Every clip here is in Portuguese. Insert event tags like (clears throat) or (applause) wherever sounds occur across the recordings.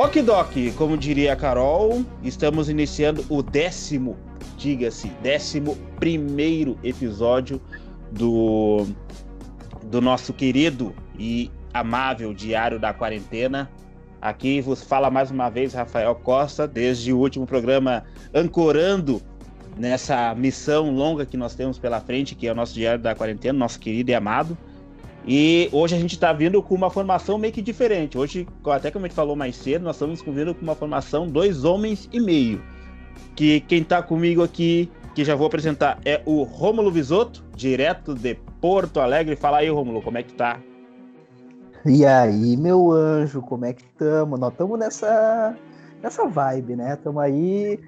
Ok, como diria a Carol, estamos iniciando o décimo, diga-se, décimo primeiro episódio do, do nosso querido e amável Diário da Quarentena. Aqui vos fala mais uma vez Rafael Costa, desde o último programa ancorando nessa missão longa que nós temos pela frente, que é o nosso Diário da Quarentena, nosso querido e amado. E hoje a gente está vindo com uma formação meio que diferente. Hoje, até como a gente falou mais cedo, nós estamos vindo com uma formação dois homens e meio. Que quem está comigo aqui, que já vou apresentar, é o Rômulo Visotto, direto de Porto Alegre. Fala aí, Rômulo, como é que tá? E aí, meu anjo, como é que estamos? Nós estamos nessa, nessa vibe, né? Estamos aí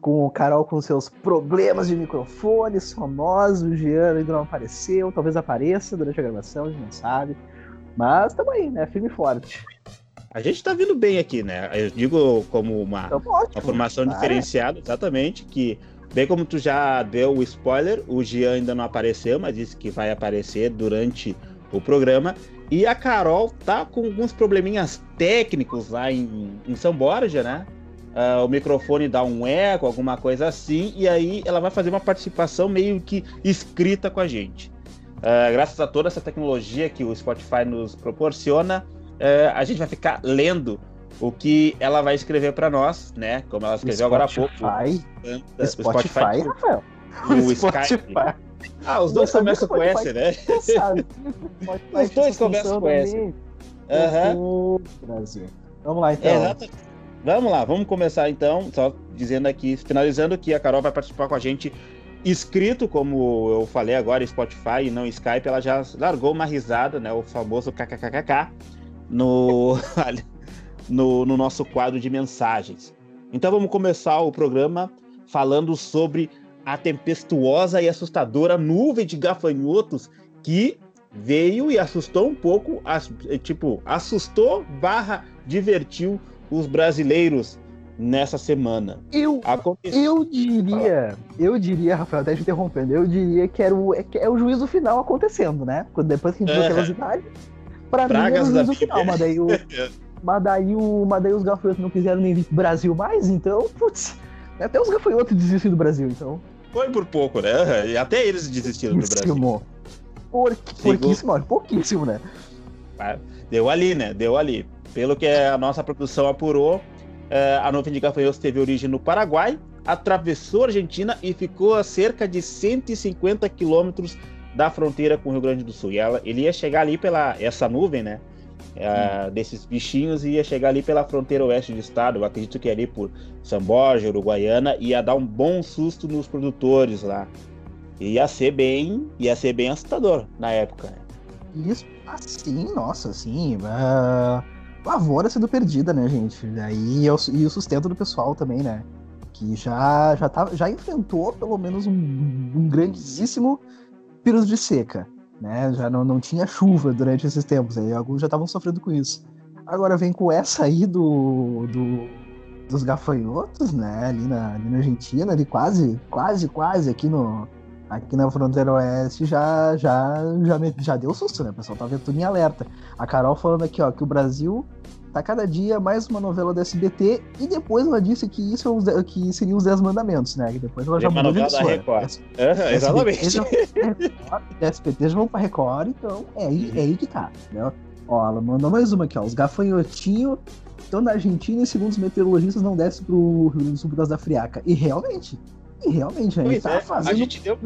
com o Carol com seus problemas de microfone, famoso, o Jean ainda não apareceu, talvez apareça durante a gravação, a gente não sabe. Mas estamos aí, né? Firme e forte. A gente está vindo bem aqui, né? Eu digo como uma, uma formação tá, diferenciada, exatamente, que bem como tu já deu o spoiler, o Jean ainda não apareceu, mas disse que vai aparecer durante o programa. E a Carol tá com alguns probleminhas técnicos lá em, em São Borja, né? Uh, o microfone dá um eco, alguma coisa assim, e aí ela vai fazer uma participação meio que escrita com a gente. Uh, graças a toda essa tecnologia que o Spotify nos proporciona, uh, a gente vai ficar lendo o que ela vai escrever para nós, né? Como ela escreveu agora há pouco. Spotify, o Spotify, Spotify Rafael. O, Spotify. Ah, os dois (laughs) começam com S, né? os dois começam com S. Brasil. Vamos lá, então. É. Vamos lá, vamos começar então, só dizendo aqui, finalizando que a Carol vai participar com a gente escrito, como eu falei agora, Spotify e não Skype, ela já largou uma risada, né, o famoso kkkk, no, (laughs) no, no nosso quadro de mensagens. Então vamos começar o programa falando sobre a tempestuosa e assustadora nuvem de gafanhotos que veio e assustou um pouco, tipo, assustou barra divertiu os brasileiros nessa semana. Eu, eu diria, eu diria, Rafael, até te interrompendo, eu diria que era o, é, é o juízo final acontecendo, né? Depois que a gente viu aquelas imagens, pra Pragas mim era o juízo final, mas daí o. (laughs) mas daí, o, mas daí os gafanhotos não quiseram nem vir pro Brasil mais, então, putz, até os gafanhotos desistiram do Brasil, então. Foi por pouco, né? E até eles desistiram do Brasil. Por, pouquíssimo, pouquíssimo, né? Deu ali, né? Deu ali. Pelo que a nossa produção apurou, é, a nuvem de gafanhotos teve origem no Paraguai, atravessou a Argentina e ficou a cerca de 150 quilômetros da fronteira com o Rio Grande do Sul. E ela, ele ia chegar ali pela essa nuvem, né? É, desses bichinhos ia chegar ali pela fronteira oeste do estado. Eu acredito que ali por São Borja, Uruguaiana, ia dar um bom susto nos produtores lá. Ia ser bem, ia ser bem assustador na época. Né? Isso, assim, nossa, assim. Uh lavoura sendo perdida, né, gente? Aí e, o sustento do pessoal também, né? Que já já, tá, já enfrentou pelo menos um, um grandíssimo vírus de seca, né? Já não, não tinha chuva durante esses tempos, aí alguns já estavam sofrendo com isso. Agora vem com essa aí do, do dos gafanhotos, né? Ali na, ali na Argentina, ali quase, quase, quase aqui no, aqui na fronteira oeste já, já, já, já deu susto, né? O pessoal tá vendo tudo em alerta. A Carol falando aqui, ó, que o Brasil tá cada dia mais uma novela do SBT e depois ela disse que isso é que seriam os 10 mandamentos, né? Que depois ela já mudou de emissora. Uhum, exatamente. Já, SBT já vão pra Record, então é aí, é aí que tá, né? Ó, ela mandou mais uma aqui, ó. Os gafanhotinhos estão na Argentina e segundo os meteorologistas não desce pro Rio Grande do Sul por causa da friaca. E realmente, e realmente, né? Tá, é, fazendo, a gente deu...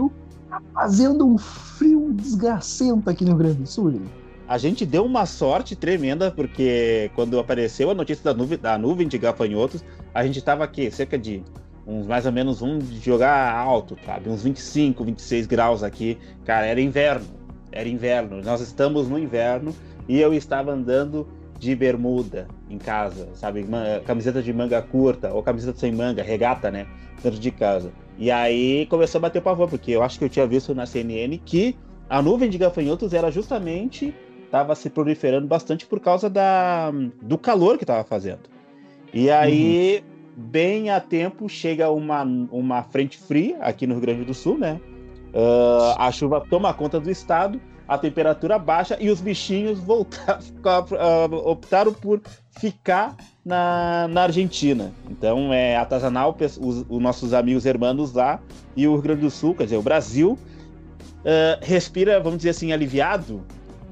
tá fazendo um frio desgracento aqui no Rio Grande do Sul, gente. A gente deu uma sorte tremenda, porque quando apareceu a notícia da nuvem, da nuvem de gafanhotos, a gente tava aqui, cerca de uns mais ou menos um de jogar alto, sabe? Uns 25, 26 graus aqui. Cara, era inverno. Era inverno. Nós estamos no inverno e eu estava andando de bermuda em casa, sabe? Camiseta de manga curta ou camiseta sem manga, regata, né? Dentro de casa. E aí começou a bater o pavor, porque eu acho que eu tinha visto na CNN que a nuvem de gafanhotos era justamente estava se proliferando bastante por causa da, do calor que estava fazendo. E aí, uhum. bem a tempo, chega uma, uma frente fria aqui no Rio Grande do Sul, né? Uh, a chuva toma conta do estado a temperatura baixa e os bichinhos voltaram, (laughs) optaram por ficar na, na Argentina. Então é atazanal os, os nossos amigos hermanos lá e o Rio Grande do Sul, quer dizer, o Brasil, uh, respira, vamos dizer assim, aliviado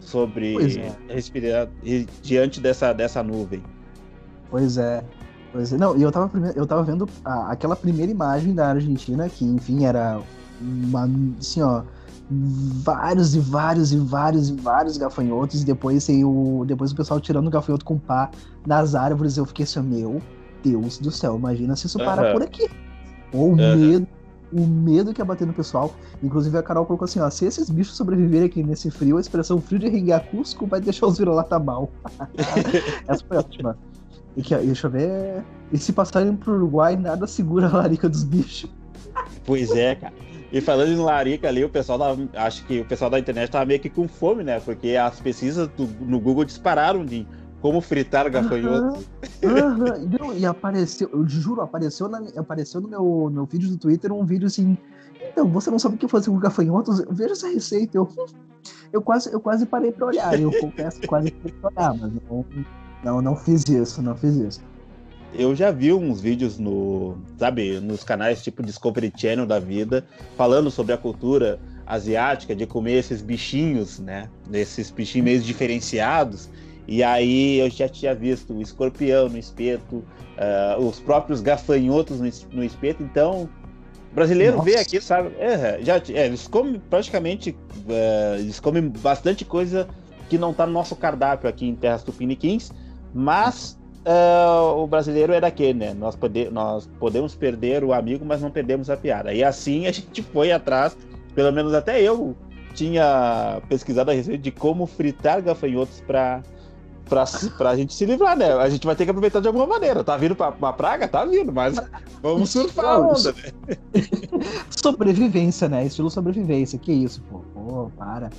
sobre é. respirar diante dessa, dessa nuvem. Pois é. Pois é. Não, e eu tava, eu tava vendo a, aquela primeira imagem da Argentina, que, enfim, era uma, assim, ó, vários e vários e vários e vários gafanhotos, e depois, o, depois o pessoal tirando o gafanhoto com pá nas árvores, eu fiquei assim, meu Deus do céu, imagina se isso uhum. para por aqui. Ou o uhum. medo, o medo que ia bater no pessoal. Inclusive a Carol colocou assim, ó, se esses bichos sobreviverem aqui nesse frio, a expressão frio de rengar Cusco vai deixar os vira-lata (laughs) mal. (laughs) Essa foi ótima. E que, deixa eu ver. E se passarem pro Uruguai, nada segura a larica dos bichos. Pois é, cara. E falando em larica ali, o pessoal da, acho que o pessoal da internet tava meio que com fome, né? Porque as pesquisas do, no Google dispararam de como fritar gafanhoto. Uhum, uhum. E apareceu, eu juro, apareceu, na, apareceu no meu, meu vídeo do Twitter um vídeo assim. Então, você não sabe o que fazer com gafanhotos? Veja essa receita. Eu, (laughs) eu, quase, eu quase parei pra olhar. Eu confesso, quase parei pra olhar, mas não, não, não fiz isso, não fiz isso eu já vi uns vídeos no, sabe, nos canais tipo Discovery Channel da vida, falando sobre a cultura asiática de comer esses bichinhos, né? Esses bichinhos meio diferenciados. E aí eu já tinha visto o escorpião no espeto, uh, os próprios gafanhotos no, no espeto. Então, brasileiro Nossa. vê aqui, sabe? É, já, é, eles comem praticamente, uh, eles comem bastante coisa que não está no nosso cardápio aqui em Terras Tupiniquins, mas uh, o brasileiro é daquele, né? Nós, pode, nós podemos perder o amigo, mas não perdemos a piada. E assim a gente foi atrás, pelo menos até eu tinha pesquisado a respeito de como fritar gafanhotos para pra, pra gente se livrar, né? A gente vai ter que aproveitar de alguma maneira. Tá vindo pra uma praga? Tá vindo, mas (laughs) vamos surfar a onda, né? (laughs) Sobrevivência, né? Estilo sobrevivência. Que isso, pô. Pô, para.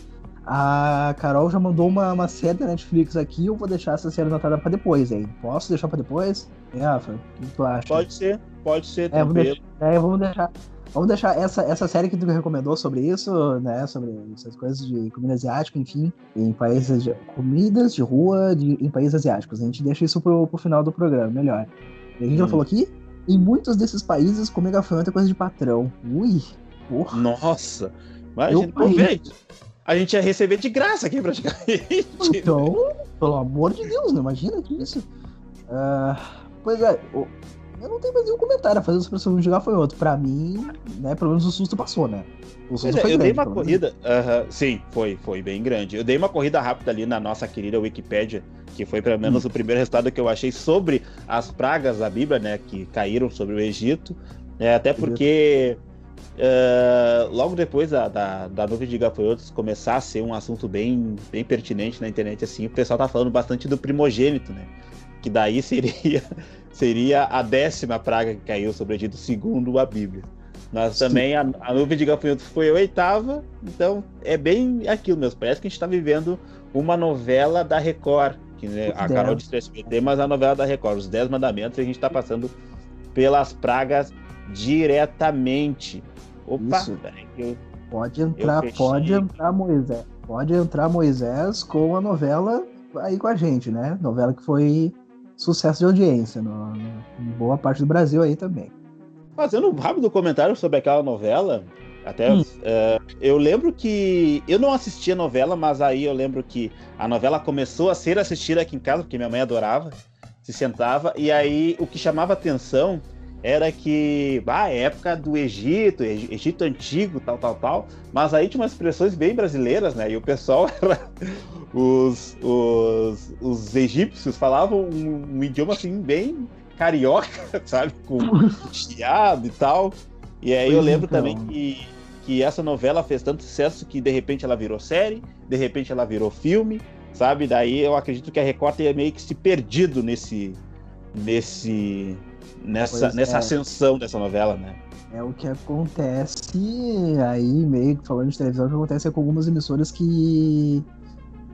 A Carol já mandou uma, uma série da Netflix aqui, eu vou deixar essa série anotada pra depois, hein? Posso deixar pra depois? É, Rafa, o que tu acha? Pode ser, pode ser, é, vamos deixar, é, vamos deixar. Vamos deixar essa, essa série que tu recomendou sobre isso, né? Sobre essas coisas de comida asiática, enfim, em países de. Comidas de rua de, em países asiáticos. A gente deixa isso pro, pro final do programa, melhor. E a gente hum. já falou aqui, em muitos desses países, comer gafanhoto é coisa de patrão. Ui, porra. Nossa! Imagina, aproveite a gente ia receber de graça aqui praticamente. Então, pelo amor de Deus, não imagina que isso. Uh, pois é, eu não tenho mais nenhum comentário a fazer sobre essa de foi outro. Pra mim, né, pelo menos o susto passou, né? O susto é, foi eu grande, dei uma corrida. Uh -huh, sim, foi, foi bem grande. Eu dei uma corrida rápida ali na nossa querida Wikipédia, que foi pelo menos hum. o primeiro resultado que eu achei sobre as pragas da Bíblia, né? Que caíram sobre o Egito. É, até porque. Uh, logo depois da, da, da, nuvem de gafanhotos começar a ser um assunto bem, bem pertinente na internet, assim, o pessoal tá falando bastante do primogênito, né? Que daí (laughs) seria, seria a décima praga que caiu sobre o Egito, segundo a Bíblia. Mas também a, a, nuvem de gafanhotos foi a oitava, então é bem aquilo mesmo. Parece que a gente está vivendo uma novela da Record, que né, a Carol disse SBT, mas a novela da Record, os Dez Mandamentos, a gente está passando pelas pragas diretamente. Opa, Isso. Eu, pode entrar, pode entrar Moisés. Pode entrar Moisés com a novela aí com a gente, né? Novela que foi sucesso de audiência no, no, em boa parte do Brasil aí também. Fazendo um rápido comentário sobre aquela novela, até hum. uh, eu lembro que eu não assistia a novela, mas aí eu lembro que a novela começou a ser assistida aqui em casa, porque minha mãe adorava, se sentava, e aí o que chamava atenção era que, ah, época do Egito, Egito antigo, tal, tal, tal, mas aí tinha umas expressões bem brasileiras, né? E o pessoal (laughs) era. Os, os, os egípcios falavam um, um idioma assim, bem carioca, (laughs) sabe? Com (laughs) chiado e tal. E aí eu lembro então. também que, que essa novela fez tanto sucesso que de repente ela virou série, de repente ela virou filme, sabe? Daí eu acredito que a Record tenha meio que se perdido nesse. nesse nessa, nessa é. ascensão dessa novela, né? É o que acontece aí, meio que falando de televisão, o que acontece com algumas emissoras que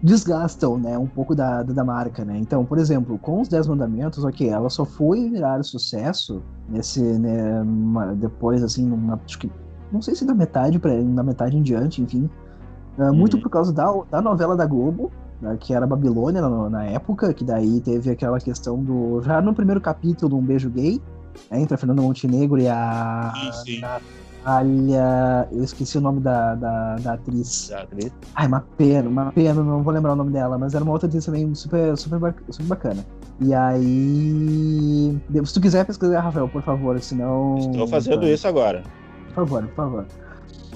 desgastam, né, um pouco da, da marca, né? Então, por exemplo, com os Dez Mandamentos, ok, ela só foi virar sucesso nesse, né, uma, depois, assim, numa, acho que, não sei se da metade para da metade em diante, enfim, Uh, muito uhum. por causa da, da novela da Globo, que era Babilônia na, na, época, que daí teve aquela questão do. Já no primeiro capítulo, um beijo gay, né, entre a Fernanda Montenegro e a. Sim, sim. Natália. Eu esqueci o nome da, da, da atriz. Da atriz? Ai, uma pena, uma pena, não vou lembrar o nome dela, mas era uma outra atriz também super, super, super bacana. E aí. Se tu quiser pesquisar, Rafael, por favor, senão. Estou fazendo isso agora. Por favor, por favor.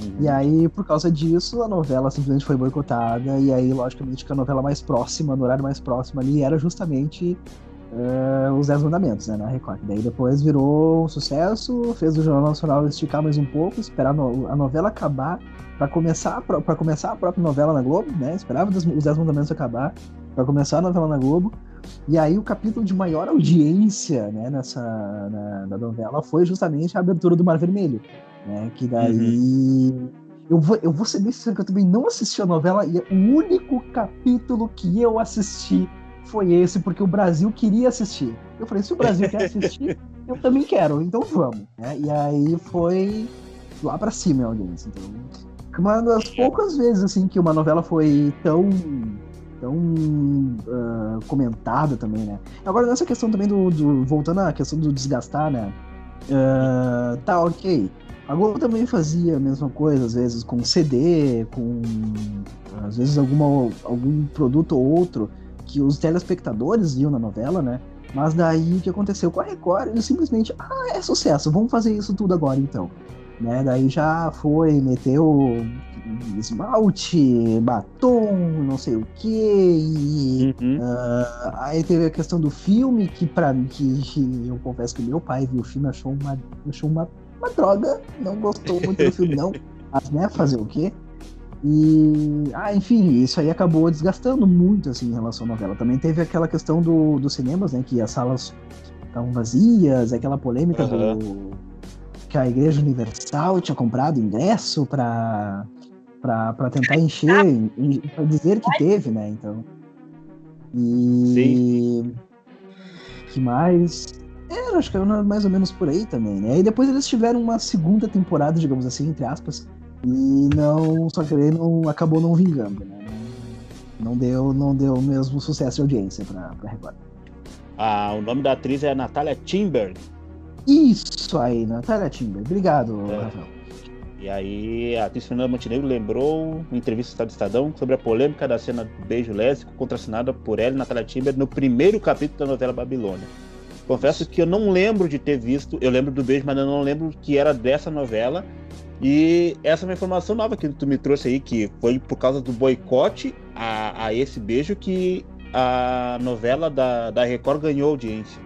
Uhum. E aí, por causa disso, a novela simplesmente foi boicotada. E aí, logicamente, que a novela mais próxima, no horário mais próximo ali, era justamente uh, Os Dez Mandamentos, né, na Record. Daí depois virou um sucesso, fez o Jornal Nacional esticar mais um pouco, esperar no, a novela acabar para começar, para começar a própria novela na Globo, né? Esperava os Dez Mandamentos acabar para começar a novela na Globo. E aí o capítulo de maior audiência né, nessa na, na novela foi justamente a abertura do Mar Vermelho né? Que daí. Uhum. Eu, vou, eu vou ser bem sincero que eu também não assisti a novela e o único capítulo que eu assisti foi esse, porque o Brasil queria assistir. Eu falei, se o Brasil quer assistir, (laughs) eu também quero, então vamos. Né? E aí foi lá pra cima audiência. Então, uma das poucas vezes assim que uma novela foi tão tão uh, comentada também, né? Agora nessa questão também do, do, voltando à questão do desgastar, né? Uh, tá ok. A Globo também fazia a mesma coisa, às vezes com CD, com às vezes alguma, algum produto ou outro que os telespectadores viam na novela, né? Mas daí o que aconteceu com a Record, eles simplesmente, ah, é sucesso, vamos fazer isso tudo agora então. Né? Daí já foi, meteu esmalte, batom, não sei o que. E, uhum. uh, aí teve a questão do filme, que para mim, que eu confesso que meu pai viu o filme achou uma, achou uma uma droga, não gostou muito do filme, não. (laughs) Mas, né, fazer o quê? E, ah, enfim, isso aí acabou desgastando muito, assim, em relação à novela. Também teve aquela questão do, dos cinemas, né, que as salas estavam vazias, aquela polêmica uhum. do que a Igreja Universal tinha comprado ingresso para para tentar encher, (laughs) para dizer que teve, né, então. E Sim. que mais? É, acho que era mais ou menos por aí também, né? E depois eles tiveram uma segunda temporada, digamos assim, entre aspas, e não, só que ele não acabou não vingando, né? Não deu, não deu o mesmo sucesso de audiência pra, pra Record. Ah, o nome da atriz é Natália Timber. Isso aí, Natália Timber. Obrigado, é. Rafael. E aí, a atriz Fernanda Montenegro lembrou, em entrevista ao Estadão, sobre a polêmica da cena do beijo lésbico contracenada por ela e Natália Timber no primeiro capítulo da novela Babilônia. Confesso que eu não lembro de ter visto, eu lembro do beijo, mas eu não lembro que era dessa novela. E essa é uma informação nova que tu me trouxe aí, que foi por causa do boicote a, a esse beijo que a novela da, da Record ganhou audiência.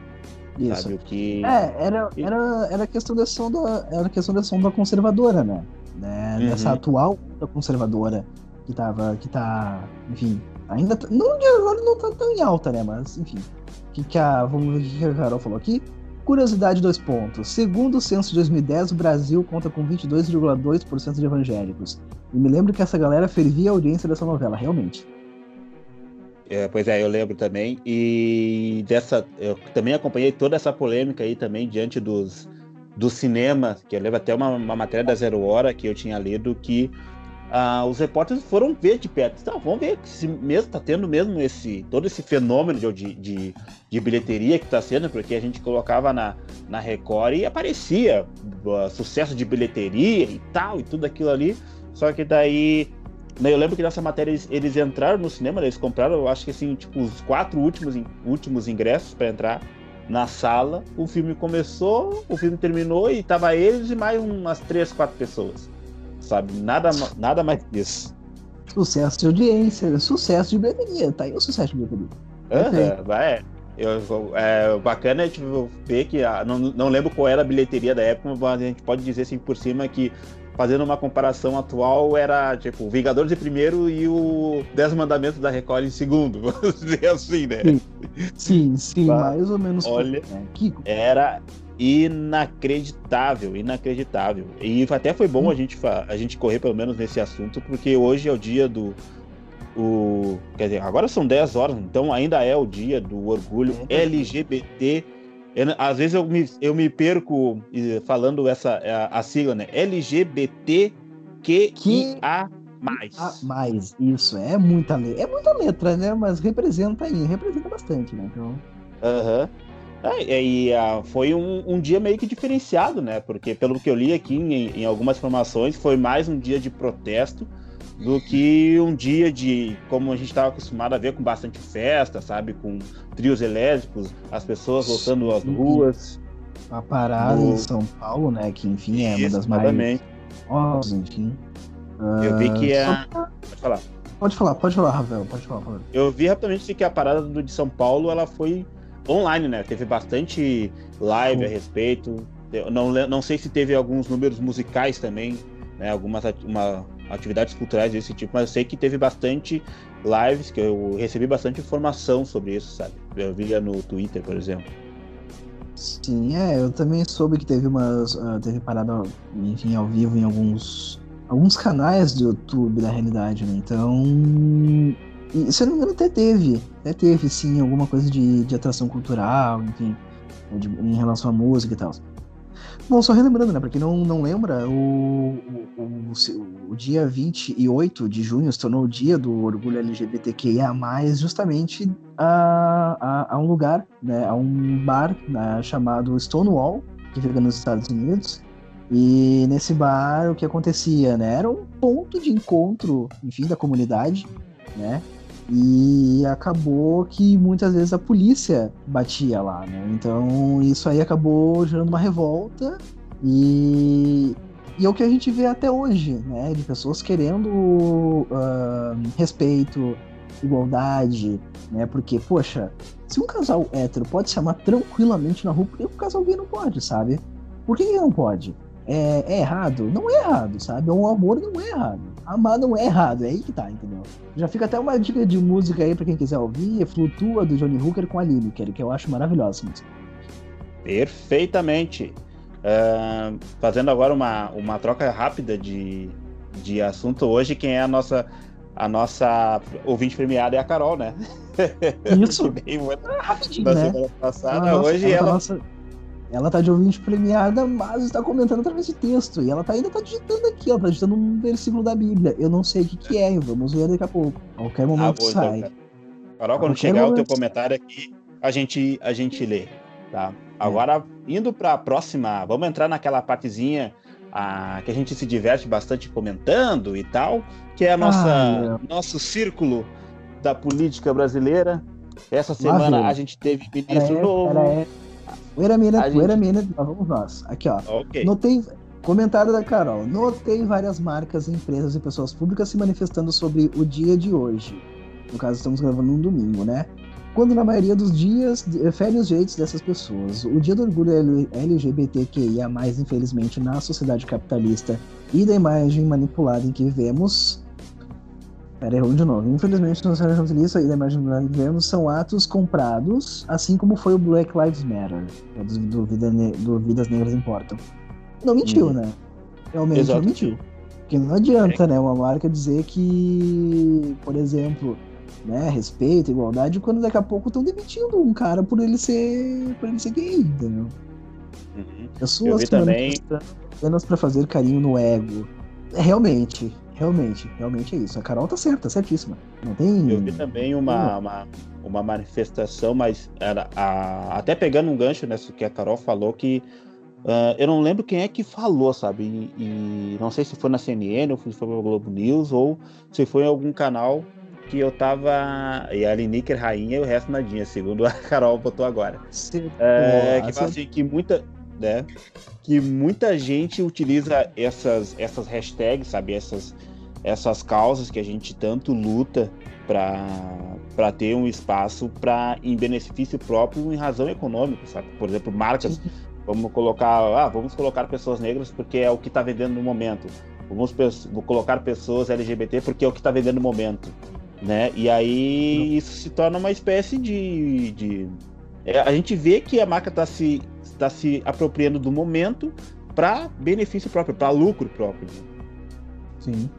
Isso. Sabe, o que... É, era, era, era questão da som da, era questão da conservadora, né? né? Uhum. Dessa atual conservadora que tava, que tá, enfim, ainda não agora não tá tão em alta, né? Mas, enfim, que, que a, vamos ver o que a Carol falou aqui. Curiosidade, dois pontos. Segundo o censo de 2010, o Brasil conta com 22,2% de evangélicos. E me lembro que essa galera fervia a audiência dessa novela, realmente. É, pois é, eu lembro também. E dessa, eu também acompanhei toda essa polêmica aí também diante dos, do cinema, que eu lembro até uma, uma matéria da Zero Hora que eu tinha lido que ah, os repórteres foram ver de perto. Então, vamos ver se mesmo está tendo mesmo esse todo esse fenômeno de, de, de bilheteria que está sendo, porque a gente colocava na, na Record e aparecia uh, sucesso de bilheteria e tal, e tudo aquilo ali. Só que daí. Né, eu lembro que nessa matéria eles, eles entraram no cinema, eles compraram, eu acho que assim, tipo, os quatro últimos, últimos ingressos para entrar na sala. O filme começou, o filme terminou e tava eles e mais umas três, quatro pessoas sabe? Nada, nada mais disso. Sucesso de audiência, sucesso de bilheteria, tá aí o sucesso de bilheteria. Aham, vai. Eu, é, bacana é tipo, ver que, a, não, não lembro qual era a bilheteria da época, mas a gente pode dizer assim por cima que, fazendo uma comparação atual, era tipo Vingadores em primeiro e o Dez Mandamentos da Record em segundo, (laughs) vamos dizer assim, né? Sim, sim, sim mais ou menos. Olha, era, inacreditável, inacreditável. E até foi bom hum. a gente a gente correr pelo menos nesse assunto, porque hoje é o dia do o, quer dizer, agora são 10 horas, então ainda é o dia do orgulho é LGBT. Eu, às vezes eu me, eu me perco falando essa a, a sigla, né? LGBTQIA+. mais. Ah, mais, isso, é muita letra. É muita letra, né? Mas representa aí, representa bastante, né? Então. Aham. Uhum. É, e uh, foi um, um, dia meio que diferenciado, né? Porque pelo que eu li aqui em, em, algumas informações, foi mais um dia de protesto do que um dia de, como a gente estava acostumado a ver, com bastante festa, sabe? Com trios elétricos, as pessoas voltando às ruas. A parada no... em São Paulo, né? Que enfim é uma das mais. Oh, enfim. Eu vi que é. Uh, pode falar. Pode falar, pode falar, Ravel, pode falar. Pode. Eu vi rapidamente que a parada do de São Paulo ela foi online, né? Teve bastante live a respeito. Eu não, não sei se teve alguns números musicais também, né? Algumas uma, atividades culturais desse tipo, mas eu sei que teve bastante lives, que eu recebi bastante informação sobre isso, sabe? Eu via no Twitter, por exemplo. Sim, é, eu também soube que teve umas. Uh, teve parada, enfim, ao vivo em alguns. alguns canais do YouTube da realidade, né? Então. E, se eu não me engano, até teve. Até teve, sim, alguma coisa de, de atração cultural, enfim, de, em relação à música e tal. Bom, só relembrando, né? Pra quem não, não lembra, o, o, o, o, dia 28 de junho se tornou o dia do orgulho LGBTQIA, justamente a, a, a um lugar, né? A um bar né, chamado Stonewall, que fica nos Estados Unidos. E nesse bar, o que acontecia, né? Era um ponto de encontro, enfim, da comunidade, né? E acabou que muitas vezes a polícia batia lá, né? Então isso aí acabou gerando uma revolta e, e é o que a gente vê até hoje, né? De pessoas querendo uh, respeito, igualdade, né? Porque, poxa, se um casal hétero pode se amar tranquilamente na rua, por que um casal gay não pode, sabe? Por que não pode? É, é, errado? Não é errado, sabe? Um amor não é errado. Amar não é errado, é aí que tá, entendeu? Já fica até uma dica de música aí pra quem quiser ouvir, é Flutua do Johnny Hooker com a Lineker, que eu acho maravilhosa música. Perfeitamente. Uh, fazendo agora uma, uma troca rápida de, de assunto hoje, quem é a nossa a nossa ouvinte premiada é a Carol, né? Isso. (laughs) veio ah, rapidinho, né? semana passada. Nossa, hoje ela. Nossa ela tá de ouvinte premiada, mas está comentando através de texto. E ela tá, ainda tá digitando aqui, ela tá digitando um versículo da Bíblia. Eu não sei o que, que é, vamos ver daqui a pouco. A qualquer momento ah, sai. Então, Carol, quando chegar momento... o teu comentário aqui, a gente, a gente lê. Tá? Agora, é. indo para a próxima, vamos entrar naquela partezinha a, que a gente se diverte bastante comentando e tal, que é a nossa, ah, nosso círculo da política brasileira. Essa semana a gente teve ministro novo. Wait a minute, gente... minute, vamos nós. Aqui, ó. Okay. Notei. Comentário da Carol. Notei várias marcas, empresas e pessoas públicas se manifestando sobre o dia de hoje. No caso, estamos gravando num domingo, né? Quando na maioria dos dias fere os jeitos dessas pessoas. O dia do orgulho LGBTQIA, infelizmente, na sociedade capitalista e da imagem manipulada em que vivemos, Pera, errou de novo. Infelizmente, no cenário jornalista e da imagem que vemos são atos comprados, assim como foi o Black Lives Matter, é do, do, Vida do Vidas Negras Importam. Não mentiu, hum. né? Realmente Exato. não mentiu. Porque não adianta, é. né, uma marca dizer que, por exemplo, né, respeito, igualdade, quando daqui a pouco estão demitindo um cara por ele ser, por ele ser gay, entendeu? Uhum. Pessoas que também... apenas para fazer carinho no ego. Realmente, Realmente, realmente é isso. A Carol tá certa, certíssima. Não tem. Eu vi também uma, uma, uma manifestação, mas era a, até pegando um gancho nessa que a Carol falou que uh, eu não lembro quem é que falou, sabe? E, e, não sei se foi na CNN ou se foi no Globo News ou se foi em algum canal que eu tava. E a Lineker rainha e o resto nadinha, segundo a (laughs) Carol botou agora. Sim, é, que fala assim que muita. Né, que muita gente utiliza essas, essas hashtags, sabe? Essas, essas causas que a gente tanto luta para ter um espaço para em benefício próprio em razão econômica, sabe? Por exemplo, marcas, vamos colocar, ah, vamos colocar pessoas negras porque é o que está vendendo no momento. Vamos vou colocar pessoas LGBT porque é o que está vendendo no momento, né? E aí isso se torna uma espécie de, de... É, a gente vê que a marca está se está se apropriando do momento para benefício próprio, para lucro próprio. Sim.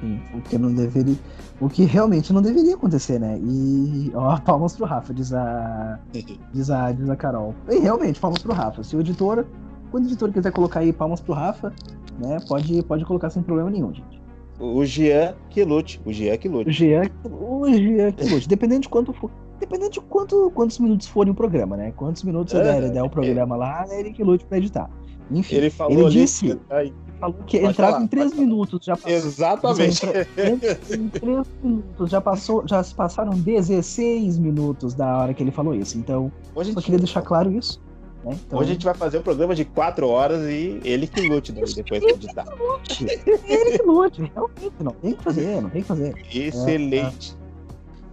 Sim, o que não deveria. O que realmente não deveria acontecer, né? E. Ó, (laughs) palmas pro Rafa, diz a. (laughs) diz a, diz a Carol. E realmente, palmas pro Rafa. Se o editor. Quando o editor quiser colocar aí palmas pro Rafa, né? Pode, pode colocar sem problema nenhum, gente. o Jean que lute. O Jean que lute. O Jean, o Jean que lute. Dependendo de quanto for. Dependendo de quanto, quantos minutos forem o programa, né? Quantos minutos é, der, der o programa lá, é ele que lute pra editar. Enfim, ele, falou ele disse. Ali, falou que entrava falar, em três minutos. Já passou, Exatamente. em três minutos. Já, passou, já se passaram 16 minutos da hora que ele falou isso. Então, Hoje só queria deixar claro isso. Né? Então... Hoje a gente vai fazer um programa de quatro horas e ele que lute depois de editar. ele que lute, realmente. Não tem que fazer, não tem que fazer. Excelente.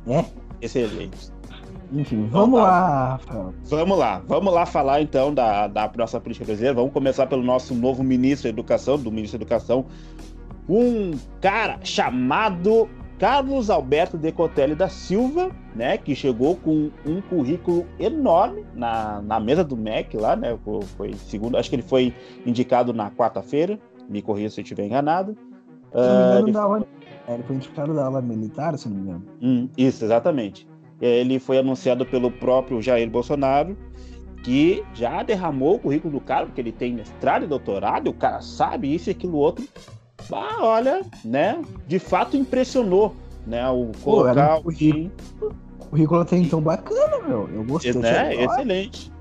É. é. Excelente. Enfim, vamos lá. Vamos lá, vamos lá falar então da, da nossa política brasileira. Vamos começar pelo nosso novo ministro da Educação, do ministro da Educação, um cara chamado Carlos Alberto Decotelli da Silva, né, que chegou com um currículo enorme na, na mesa do MEC lá, né, foi segundo, acho que ele foi indicado na quarta-feira, me corrija se eu estiver enganado. Se não me engano, uh, ele... Aula, é, ele foi indicado da aula militar, se não me engano. Hum, isso, exatamente. Ele foi anunciado pelo próprio Jair Bolsonaro, que já derramou o currículo do cara, porque ele tem mestrado e doutorado, e o cara sabe isso e aquilo outro. Ah, olha, né? De fato impressionou, né? O colocar Pô, o currículo, currículo até então bacana, meu. Eu gostei. Né? Excelente.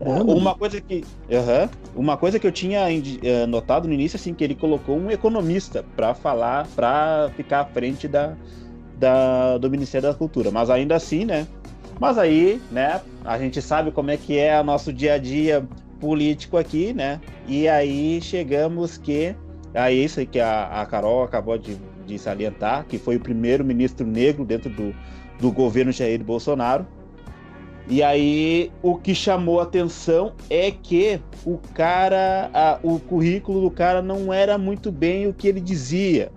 É, uma coisa que uhum, uma coisa que eu tinha uh, notado no início assim que ele colocou um economista para falar para ficar à frente da, da, do Ministério da Cultura mas ainda assim né mas aí né a gente sabe como é que é o nosso dia a dia político aqui né e aí chegamos que é isso que a, a Carol acabou de, de salientar, que foi o primeiro ministro negro dentro do, do governo Jair Bolsonaro. E aí o que chamou atenção é que o cara, a, o currículo do cara não era muito bem o que ele dizia.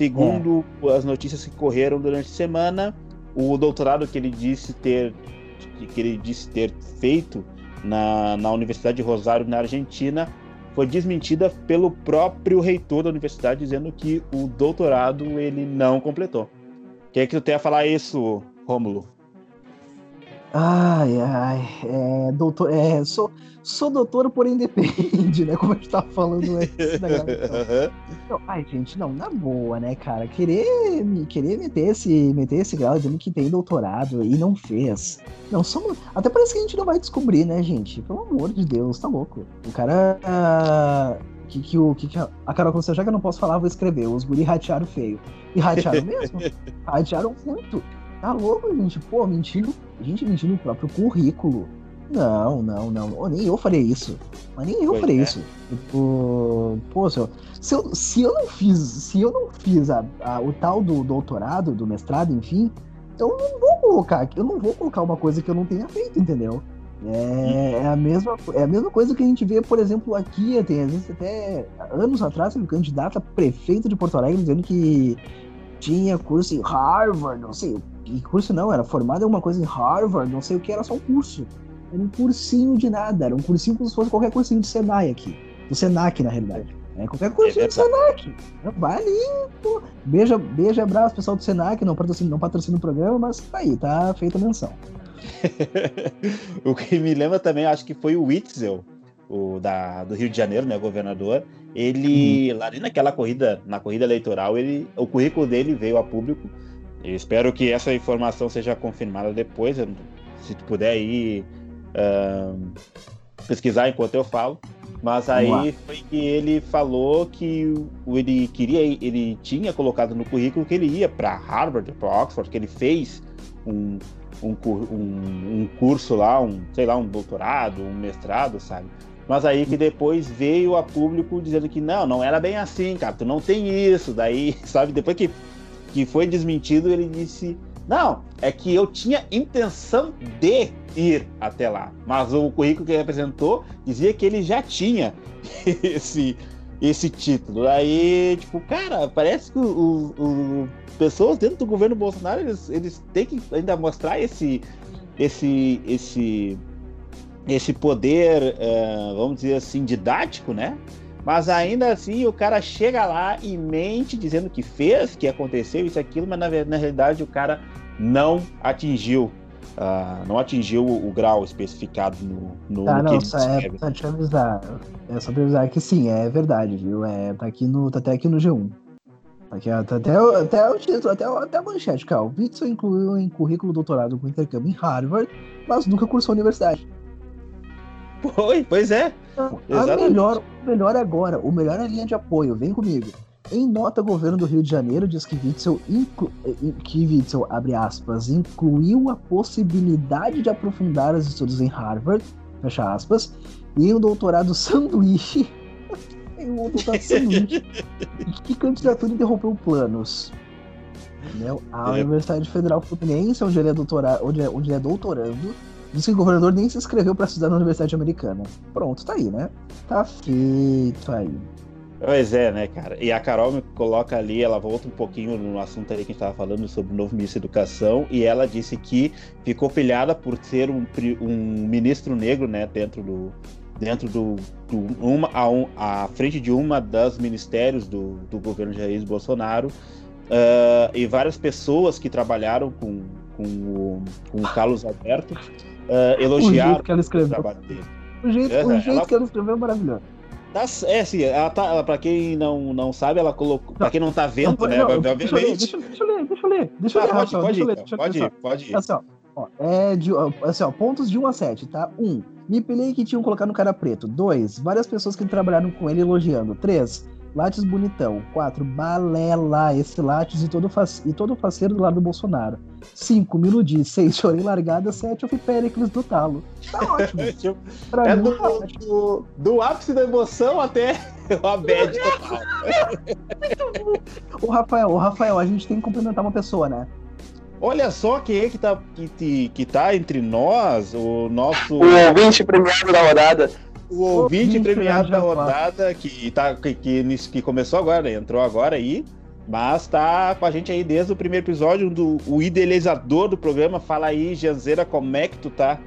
Segundo é. as notícias que correram durante a semana, o doutorado que ele disse ter que ele disse ter feito na, na Universidade de Rosário, na Argentina, foi desmentida pelo próprio reitor da universidade, dizendo que o doutorado ele não completou. O que é que tu tem a falar isso, Rômulo? Ai, ai, é, doutor, é, sou, sou doutor, porém depende, (laughs) né? Como a gente tava falando antes da (laughs) gravação. Então, ai, gente, não, na boa, né, cara? Querer, querer meter, esse, meter esse grau dizendo que tem doutorado e não fez. Não, somos, até parece que a gente não vai descobrir, né, gente? Pelo amor de Deus, tá louco. O cara. que, que, o, que, que a Carol Conselho, já que eu não posso falar, vou escrever. Os guri ratearam feio. E ratearam mesmo? (laughs) ratearam muito. Tá louco, gente? Pô, mentindo. Gente mentindo no próprio currículo. Não, não, não. Oh, nem eu faria isso. Mas nem eu pois faria é. isso. Tipo, pô, se eu, se eu, se eu não fiz, se eu não fiz a, a, o tal do doutorado, do mestrado, enfim, eu não vou colocar, eu não vou colocar uma coisa que eu não tenha feito, entendeu? É, é, a mesma, é a mesma coisa que a gente vê, por exemplo, aqui, tem às vezes até anos atrás, um candidato a prefeito de Porto Alegre dizendo que tinha curso em Harvard, não sei, e curso não, era formado em alguma coisa em Harvard, não sei o que, era só um curso. Era um cursinho de nada, era um cursinho como se fosse qualquer cursinho de Senai aqui. Do Senac, na realidade. É qualquer cursinho é de Senac. Vai ali, pô. Beija, beija abraço, pessoal do Senac, não patrocina, não patrocina o programa, mas tá aí, tá feita a menção. (laughs) o que me lembra também, acho que foi o Witzel, o da, do Rio de Janeiro, né, governador. Ele, hum. lá naquela corrida, na corrida eleitoral, ele, o currículo dele veio a público eu espero que essa informação seja confirmada depois. Se tu puder aí uh, pesquisar enquanto eu falo. Mas aí foi que ele falou que ele queria, ele tinha colocado no currículo que ele ia para Harvard, para Oxford, que ele fez um, um, um, um, curso lá, um, sei lá, um doutorado, um mestrado, sabe? Mas aí que depois veio a público dizendo que não, não era bem assim, cara, tu não tem isso. Daí, (laughs) sabe, depois que que foi desmentido, ele disse: Não, é que eu tinha intenção de ir até lá. Mas o currículo que ele apresentou dizia que ele já tinha (laughs) esse, esse título. Aí, tipo, cara, parece que o, o, pessoas dentro do governo Bolsonaro eles, eles têm que ainda mostrar esse, esse, esse, esse poder, uh, vamos dizer assim, didático, né? Mas ainda assim o cara chega lá e mente dizendo que fez, que aconteceu isso aquilo, mas na, na realidade o cara não atingiu. Uh, não atingiu o, o, grau especificado no, no, tá, no não, que só é pra te avisar. É só pra avisar que sim, é verdade, viu? É, tá aqui no. Tá até aqui no G1. Aqui, até, até o título, até, até a manchete, cara. O Witzel incluiu em currículo doutorado com intercâmbio em Harvard, mas nunca cursou universidade. Foi, pois é. A melhor, o melhor agora, o melhor é a linha de apoio, vem comigo. Em nota, o governo do Rio de Janeiro diz que Witzel, inclu... que Witzel abre aspas, incluiu a possibilidade de aprofundar os estudos em Harvard, fecha aspas, e um doutorado sanduíche (laughs) em um doutorado sanduíche (laughs) que candidatura interrompeu planos. Entendeu? A é. Universidade Federal Fluminense, onde ele é, doutorado, onde, é, onde ele é doutorando, diz que o governador nem se inscreveu para estudar na Universidade Americana. Pronto, tá aí, né? Tá feito aí. Pois é, né, cara? E a Carol me coloca ali, ela volta um pouquinho no assunto ali que a gente estava falando sobre o novo ministro da Educação, e ela disse que ficou pilhada por ser um, um ministro negro, né, dentro do. Dentro do. do uma, a, um, à frente de uma das ministérios do, do governo Jair Bolsonaro. Uh, e várias pessoas que trabalharam com, com, o, com o Carlos Alberto uh, elogiaram o, jeito que ela escreveu. o trabalho dele. O jeito, é, o jeito ela... que ela escreveu é maravilhoso. Tá, é, sim, ela tá, ela, pra quem não, não sabe, ela colocou. Pra quem não tá vendo, não, né? Não, obviamente. Deixa eu ler, deixa, deixa eu ler, deixa eu ler. Deixa eu ah, ler, pode, pode, ir, ler, pode, ir, pode ir. Assim, ó, ó, é de, assim, ó, pontos de 1 a 7, tá? 1. Me pelei que tinham colocado no cara preto. 2. Várias pessoas que trabalharam com ele elogiando. 3. Lattes bonitão. 4. Balela. Esse Lattes e todo, face, e todo faceiro do lado do Bolsonaro. 5. Miludi. 6. Chorei largada. 7. Eu fui Péricles do talo. Tá (laughs) ótimo. Tipo, é do, tá do, do, ápice da emoção até (laughs) a bad total. o Rafael, o Rafael, a gente tem que cumprimentar uma pessoa, né? Olha só quem é que tá, que, que tá entre nós, o nosso. O ouvinte premiado da rodada o ouvinte premiado da rodada que, tá, que, que, que, começou agora, né? entrou agora aí, mas tá com a gente aí desde o primeiro episódio, do, o idealizador do programa. Fala aí, Janzeira, como é que tu tá?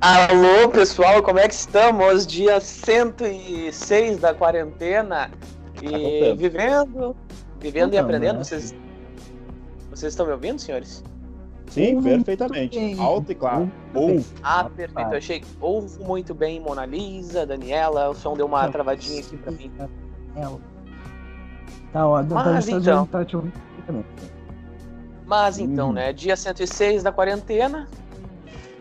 Alô, pessoal, como é que estamos? Dia 106 da quarentena e tá vivendo, vivendo e aprendendo. Né? Vocês, vocês estão me ouvindo, senhores? Sim, perfeitamente. Bem. Alto e claro. Ouvo. Ah, perfeito. Eu achei ouvo muito bem Mona Lisa, Daniela. O som deu uma travadinha aqui pra mim. Tá, ó, Mas então. Tá te Mas então, hum. né? Dia 106 da quarentena.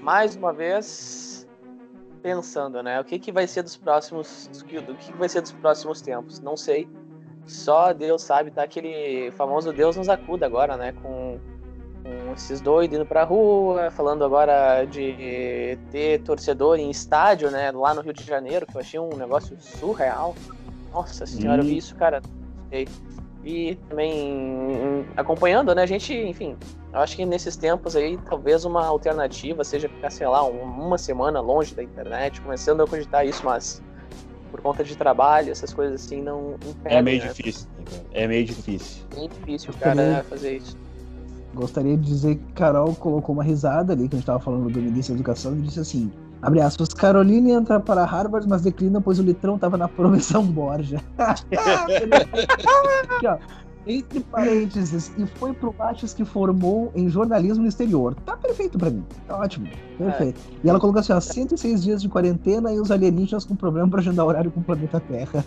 Mais uma vez pensando, né? O que, que vai ser dos próximos. O que vai ser dos próximos tempos? Não sei. Só Deus sabe, tá? Aquele famoso Deus nos acuda agora, né? Com esses doidos indo pra rua, falando agora de ter torcedor em estádio, né, lá no Rio de Janeiro, que eu achei um negócio surreal. Nossa senhora, hum. eu vi isso, cara. E também acompanhando, né, a gente, enfim, eu acho que nesses tempos aí, talvez uma alternativa seja ficar, sei lá, uma semana longe da internet, começando a cogitar isso, mas por conta de trabalho, essas coisas assim, não impedem, É meio né? difícil, é meio difícil. É difícil, cara, fazer isso. Gostaria de dizer que Carol colocou uma risada ali, que a gente estava falando do ministro da Educação, e disse assim: abre aspas, Caroline entra para Harvard, mas declina, pois o litrão estava na promoção Borja. (laughs) Aqui, ó. Entre parênteses, e foi pro Lattes que formou em jornalismo no exterior. Tá perfeito para mim. Tá ótimo. Perfeito. É. E ela colocou assim, ó, 106 dias de quarentena e os alienígenas com problema para agendar horário com o planeta Terra.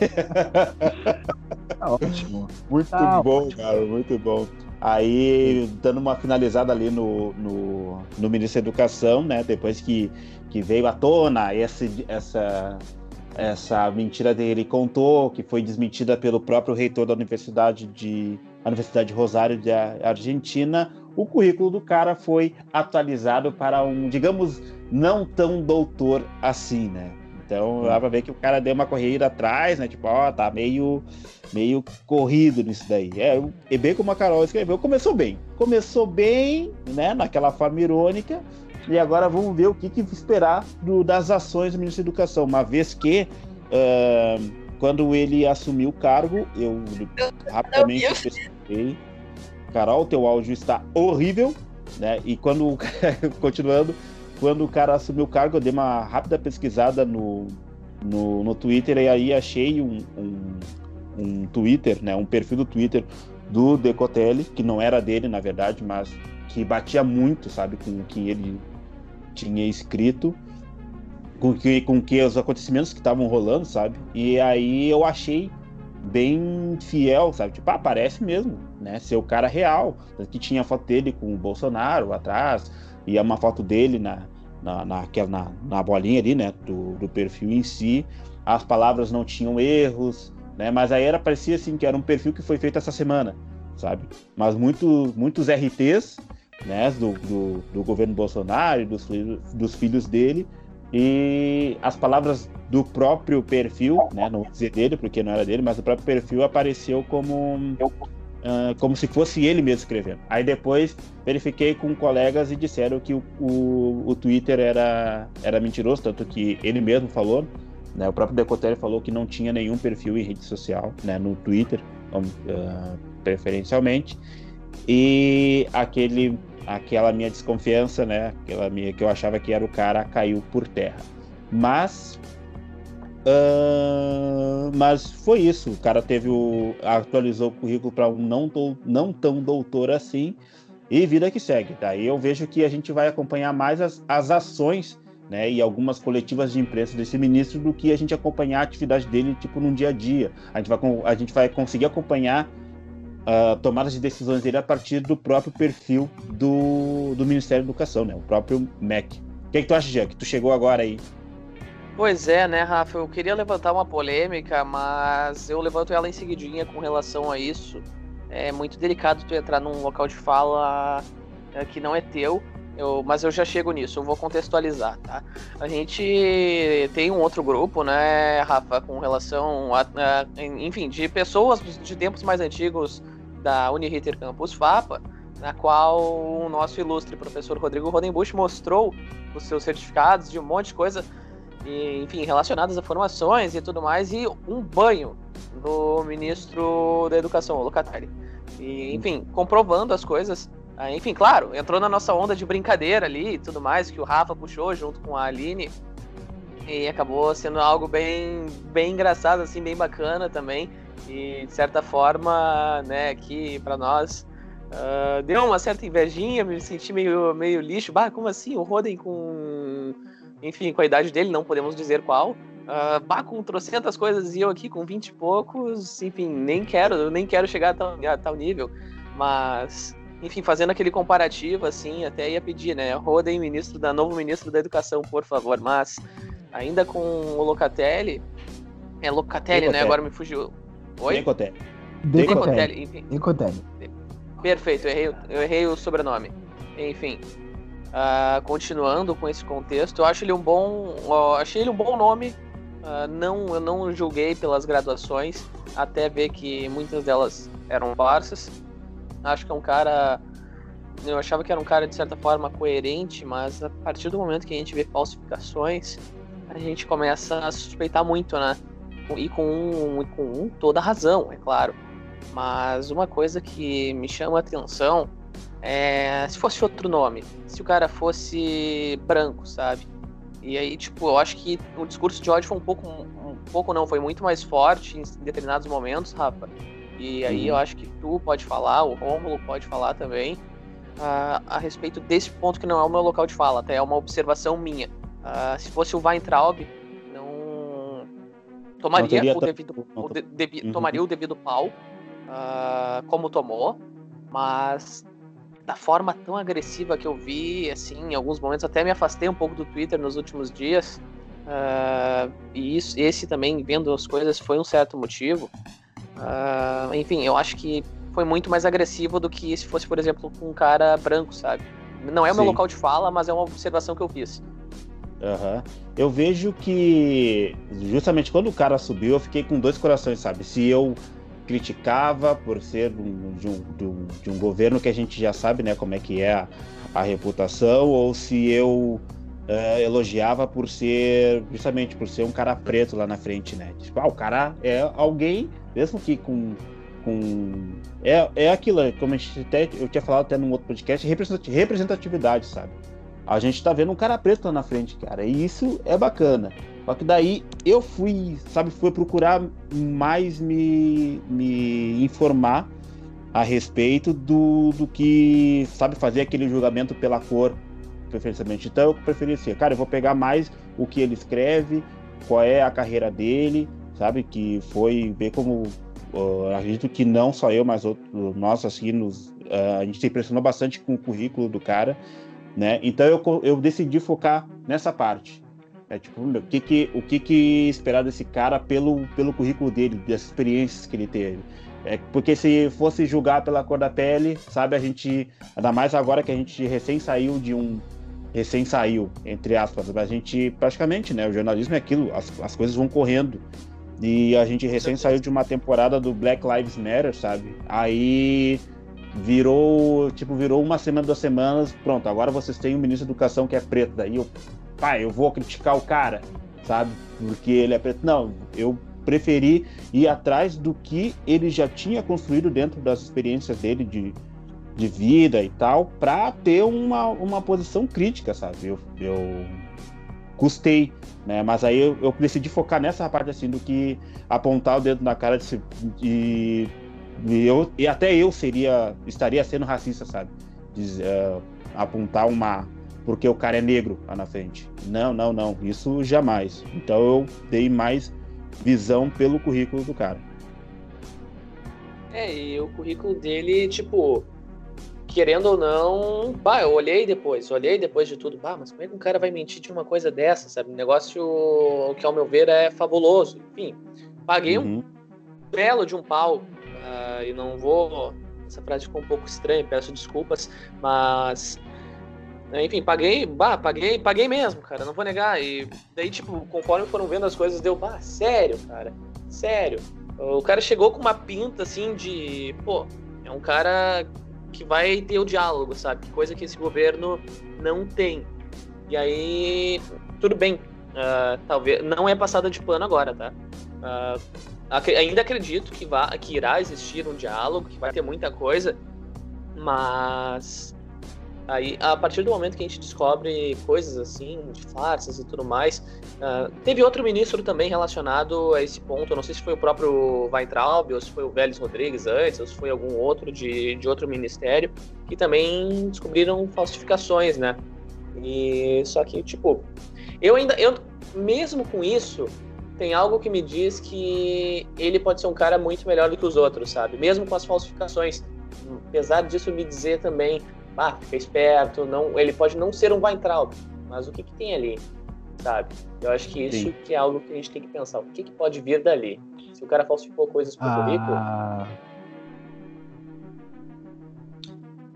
(laughs) tá ótimo. Muito tá bom, ótimo. cara, muito bom. Aí, dando uma finalizada ali no, no, no Ministério da Educação, né? Depois que, que veio à tona esse, essa, essa mentira dele contou, que foi desmentida pelo próprio reitor da Universidade de Universidade de Rosário da Argentina, o currículo do cara foi atualizado para um, digamos, não tão doutor assim, né? Então dá pra ver que o cara deu uma corrida atrás, né? Tipo, ó, tá meio, meio corrido nisso daí. É, e bem como a Carol escreveu, começou bem. Começou bem, né? Naquela forma irônica. E agora vamos ver o que, que esperar do, das ações do ministro da Educação, uma vez que uh, quando ele assumiu o cargo, eu rapidamente pesquisei. Carol, teu áudio está horrível, né? E quando (laughs) continuando, quando o cara assumiu o cargo, eu dei uma rápida pesquisada no, no, no Twitter e aí achei um, um, um Twitter, né, um perfil do Twitter do Decotelli, que não era dele, na verdade, mas que batia muito, sabe, com o que ele tinha escrito, com que, com que os acontecimentos que estavam rolando, sabe? E aí eu achei bem fiel, sabe? Tipo, ah, parece mesmo, né? Ser o cara real. Que tinha a foto dele com o Bolsonaro atrás, e é uma foto dele na, na, naquela, na, na bolinha ali, né? Do, do perfil em si. As palavras não tinham erros, né? Mas aí era, parecia assim que era um perfil que foi feito essa semana, sabe? Mas muito, muitos RTs, né? Do, do, do governo Bolsonaro dos, dos filhos dele. E as palavras do próprio perfil, né? Não vou dizer dele, porque não era dele, mas o próprio perfil apareceu como Uh, como se fosse ele mesmo escrevendo. Aí depois verifiquei com colegas e disseram que o, o, o Twitter era, era mentiroso, tanto que ele mesmo falou, né, o próprio Decotelli falou que não tinha nenhum perfil em rede social, né, no Twitter, uh, preferencialmente, e aquele, aquela minha desconfiança, né, aquela minha que eu achava que era o cara, caiu por terra. Mas Uh, mas foi isso. O cara teve o. atualizou o currículo para um não, do, não tão doutor assim. E vida que segue. Daí eu vejo que a gente vai acompanhar mais as, as ações né, e algumas coletivas de imprensa desse ministro do que a gente acompanhar a atividade dele tipo no dia a dia. A gente vai, a gente vai conseguir acompanhar uh, tomadas de decisões dele a partir do próprio perfil do, do Ministério da Educação, né, o próprio MEC. O que, é que tu acha, Jean? Que tu chegou agora aí? Pois é, né, Rafa? Eu queria levantar uma polêmica, mas eu levanto ela em seguidinha com relação a isso. É muito delicado tu entrar num local de fala é, que não é teu, eu, mas eu já chego nisso, eu vou contextualizar, tá? A gente tem um outro grupo, né, Rafa, com relação a, a enfim, de pessoas de tempos mais antigos da Uniriter Campus FAPA, na qual o nosso ilustre professor Rodrigo Rodenbusch mostrou os seus certificados de um monte de coisa e, enfim, relacionadas a formações e tudo mais, e um banho do ministro da Educação, Locatelli. E, enfim, comprovando as coisas. Ah, enfim, claro, entrou na nossa onda de brincadeira ali e tudo mais, que o Rafa puxou junto com a Aline. E acabou sendo algo bem, bem engraçado, assim, bem bacana também. E, de certa forma, né, que para nós uh, deu uma certa invejinha, me senti meio, meio lixo. Bah, como assim? O Roden com enfim, com a idade dele, não podemos dizer qual. Uh, bah, com trocentas coisas e eu aqui com vinte e poucos, enfim, nem quero, nem quero chegar a tal, a tal nível. Mas, enfim, fazendo aquele comparativo, assim, até ia pedir, né? Rodem, ministro da novo ministro da Educação, por favor. Mas, ainda com o Locatelli, é Locatelli, né? Agora me fugiu. Oi? Decotelli. Decotelli. Perfeito, eu errei, eu errei o sobrenome. Enfim, Uh, continuando com esse contexto, eu acho ele um bom, uh, achei ele um bom nome. Uh, não, eu não julguei pelas graduações, até ver que muitas delas eram farsas. Acho que é um cara, eu achava que era um cara de certa forma coerente, mas a partir do momento que a gente vê falsificações, a gente começa a suspeitar muito, né? E com um, com um toda razão, é claro. Mas uma coisa que me chama a atenção é, se fosse outro nome, se o cara fosse branco, sabe? E aí, tipo, eu acho que o discurso de ódio foi um pouco, um pouco não, foi muito mais forte em determinados momentos, Rafa. E aí eu acho que tu pode falar, o Rômulo pode falar também, uh, a respeito desse ponto que não é o meu local de fala, até é uma observação minha. Uh, se fosse o Weintraub, não tomaria não o devido, o de, de, uhum. tomaria o devido pau, uh, como tomou, mas da forma tão agressiva que eu vi, assim, em alguns momentos até me afastei um pouco do Twitter nos últimos dias. Uh, e isso, esse também, vendo as coisas, foi um certo motivo. Uh, enfim, eu acho que foi muito mais agressivo do que se fosse, por exemplo, com um cara branco, sabe? Não é o meu local de fala, mas é uma observação que eu fiz. Uhum. Eu vejo que justamente quando o cara subiu, eu fiquei com dois corações, sabe? Se eu criticava por ser de, um, de, um, de, um, governo que a gente já sabe né, como é que é a, a reputação, ou se eu uh, elogiava por ser, justamente por ser um cara preto lá na frente, né? Tipo, ah, o cara é alguém, mesmo que com. com é, é aquilo, como a gente até, eu tinha falado até num outro podcast, representatividade, sabe? A gente tá vendo um cara preto lá na frente, cara, e isso é bacana. Só que daí eu fui, sabe, fui procurar mais me, me informar a respeito do, do que, sabe, fazer aquele julgamento pela cor, preferencialmente. Então eu preferi assim, cara, eu vou pegar mais o que ele escreve, qual é a carreira dele, sabe, que foi ver como uh, acredito que não só eu, mas outro, nós, assim, nos, uh, a gente se impressionou bastante com o currículo do cara, né? Então eu, eu decidi focar nessa parte. É, tipo, o que que, o que que esperar desse cara pelo, pelo currículo dele, das experiências que ele teve. É, porque se fosse julgar pela cor da pele, sabe, a gente, ainda mais agora que a gente recém saiu de um, recém saiu, entre aspas, a gente praticamente, né, o jornalismo é aquilo, as, as coisas vão correndo, e a gente recém saiu de uma temporada do Black Lives Matter, sabe, aí virou, tipo, virou uma semana, duas semanas, pronto, agora vocês têm um ministro da educação que é preto, daí eu, pai, eu vou criticar o cara, sabe, porque ele é preto, não, eu preferi ir atrás do que ele já tinha construído dentro das experiências dele de, de vida e tal, para ter uma, uma posição crítica, sabe? Eu, eu custei, né? Mas aí eu, eu, decidi focar nessa parte assim do que apontar o dedo na cara de, de, de eu e até eu seria estaria sendo racista, sabe? Uh, apontar uma porque o cara é negro lá na frente. Não, não, não, isso jamais. Então eu dei mais visão pelo currículo do cara. É, e o currículo dele, tipo, querendo ou não, bah, eu olhei depois, olhei depois de tudo, bah, mas como é que um cara vai mentir de uma coisa dessa, sabe? Um negócio que, ao meu ver, é fabuloso. Enfim, paguei uhum. um belo de um pau, uh, e não vou. Essa frase ficou um pouco estranha, peço desculpas, mas enfim, paguei, bah, paguei, paguei mesmo, cara, não vou negar. E daí, tipo, conforme foram vendo as coisas, deu, bah, sério, cara, sério. O cara chegou com uma pinta, assim, de, pô, é um cara que vai ter o diálogo, sabe? Coisa que esse governo não tem. E aí, tudo bem, uh, talvez, não é passada de pano agora, tá? Uh, ac ainda acredito que, vá, que irá existir um diálogo, que vai ter muita coisa, mas Aí, a partir do momento que a gente descobre coisas assim, de farsas e tudo mais, uh, teve outro ministro também relacionado a esse ponto. Não sei se foi o próprio Weintraub, ou se foi o Vélez Rodrigues antes, ou se foi algum outro de, de outro ministério, que também descobriram falsificações, né? E só que, tipo, eu ainda, eu, mesmo com isso, tem algo que me diz que ele pode ser um cara muito melhor do que os outros, sabe? Mesmo com as falsificações. Apesar disso me dizer também ah, fica esperto, não, ele pode não ser um Weintraub, mas o que, que tem ali, sabe? Eu acho que isso Sim. que é algo que a gente tem que pensar, o que, que pode vir dali? Se o cara falsificou coisas pro ah... currículo...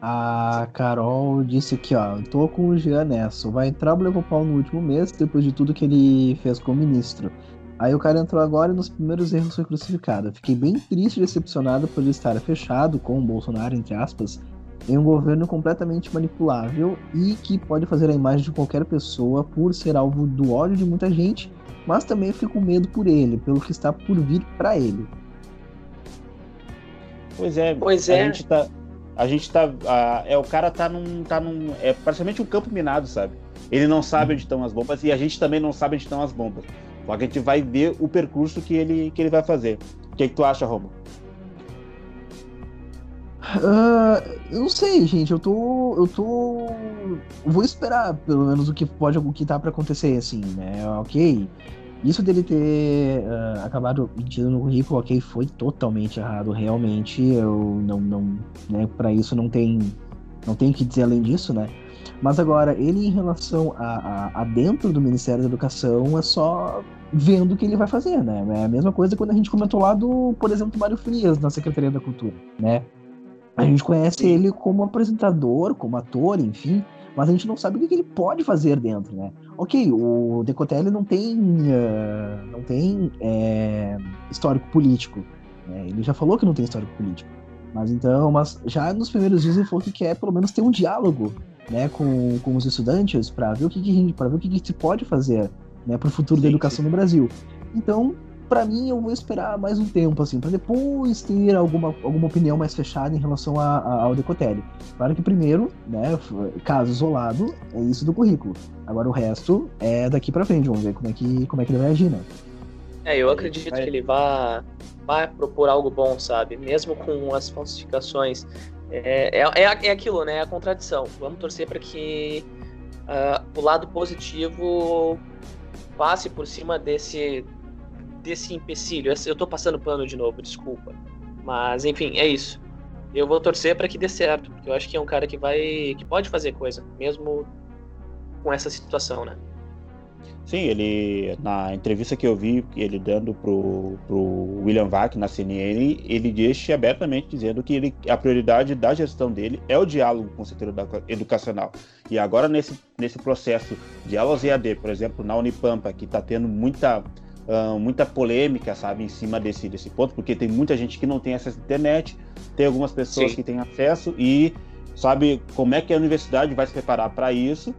A Carol disse aqui, ó, tô com o Jean nessa. O Weintraub levou pau no último mês, depois de tudo que ele fez como ministro. Aí o cara entrou agora e nos primeiros erros foi crucificado. Fiquei bem triste e decepcionado por ele estar fechado com o Bolsonaro, entre aspas, em um governo completamente manipulável e que pode fazer a imagem de qualquer pessoa por ser alvo do ódio de muita gente, mas também fico com medo por ele, pelo que está por vir para ele. Pois é, pois é. A gente tá, a gente tá, a, é o cara tá num, tá num, é praticamente um campo minado, sabe? Ele não sabe onde estão as bombas e a gente também não sabe onde estão as bombas. Só que a gente vai ver o percurso que ele, que ele vai fazer. O que, é que tu acha, Romo? Uh, eu não sei, gente. Eu tô. Eu tô. Vou esperar, pelo menos, o que pode o que tá pra acontecer, assim, né? Ok. Isso dele ter uh, acabado mentindo no currículo, ok, foi totalmente errado. Realmente, eu não. não né, pra isso não tem. Não tenho o que dizer além disso, né? Mas agora, ele em relação a, a, a, dentro do Ministério da Educação é só vendo o que ele vai fazer, né? É a mesma coisa quando a gente comentou lá do, por exemplo, Mário Frias na Secretaria da Cultura, né? A gente conhece ele como apresentador, como ator, enfim, mas a gente não sabe o que ele pode fazer dentro, né? Ok, o Decotelli não tem, uh, não tem é, histórico político. Né? Ele já falou que não tem histórico político. Mas então, mas já nos primeiros dias ele falou que quer pelo menos ter um diálogo, né, com, com os estudantes para ver o que, que para ver o que, que se pode fazer, né, para o futuro sim, da educação sim. no Brasil. Então, para mim, eu vou esperar mais um tempo, assim, para depois ter alguma, alguma opinião mais fechada em relação a, a, ao Decotelli. Claro que primeiro, né, caso isolado, é isso do currículo. Agora o resto é daqui para frente, vamos ver como é que, como é que ele vai agir, né? É, eu acredito vai... que ele vai propor algo bom, sabe? Mesmo com as falsificações. É, é, é, é aquilo, né? É a contradição. Vamos torcer para que uh, o lado positivo passe por cima desse, desse empecilho. Eu tô passando pano de novo, desculpa. Mas, enfim, é isso. Eu vou torcer para que dê certo, porque eu acho que é um cara que vai. que pode fazer coisa, mesmo com essa situação, né? Sim, ele na entrevista que eu vi ele dando pro, pro William Vac na CNN, ele deixa abertamente dizendo que ele, a prioridade da gestão dele é o diálogo com o setor educacional. E agora nesse, nesse processo de aulas EAD, por exemplo, na Unipampa, que está tendo muita Uh, muita polêmica, sabe, em cima desse, desse ponto, porque tem muita gente que não tem acesso à internet, tem algumas pessoas Sim. que têm acesso e sabe como é que a universidade vai se preparar para isso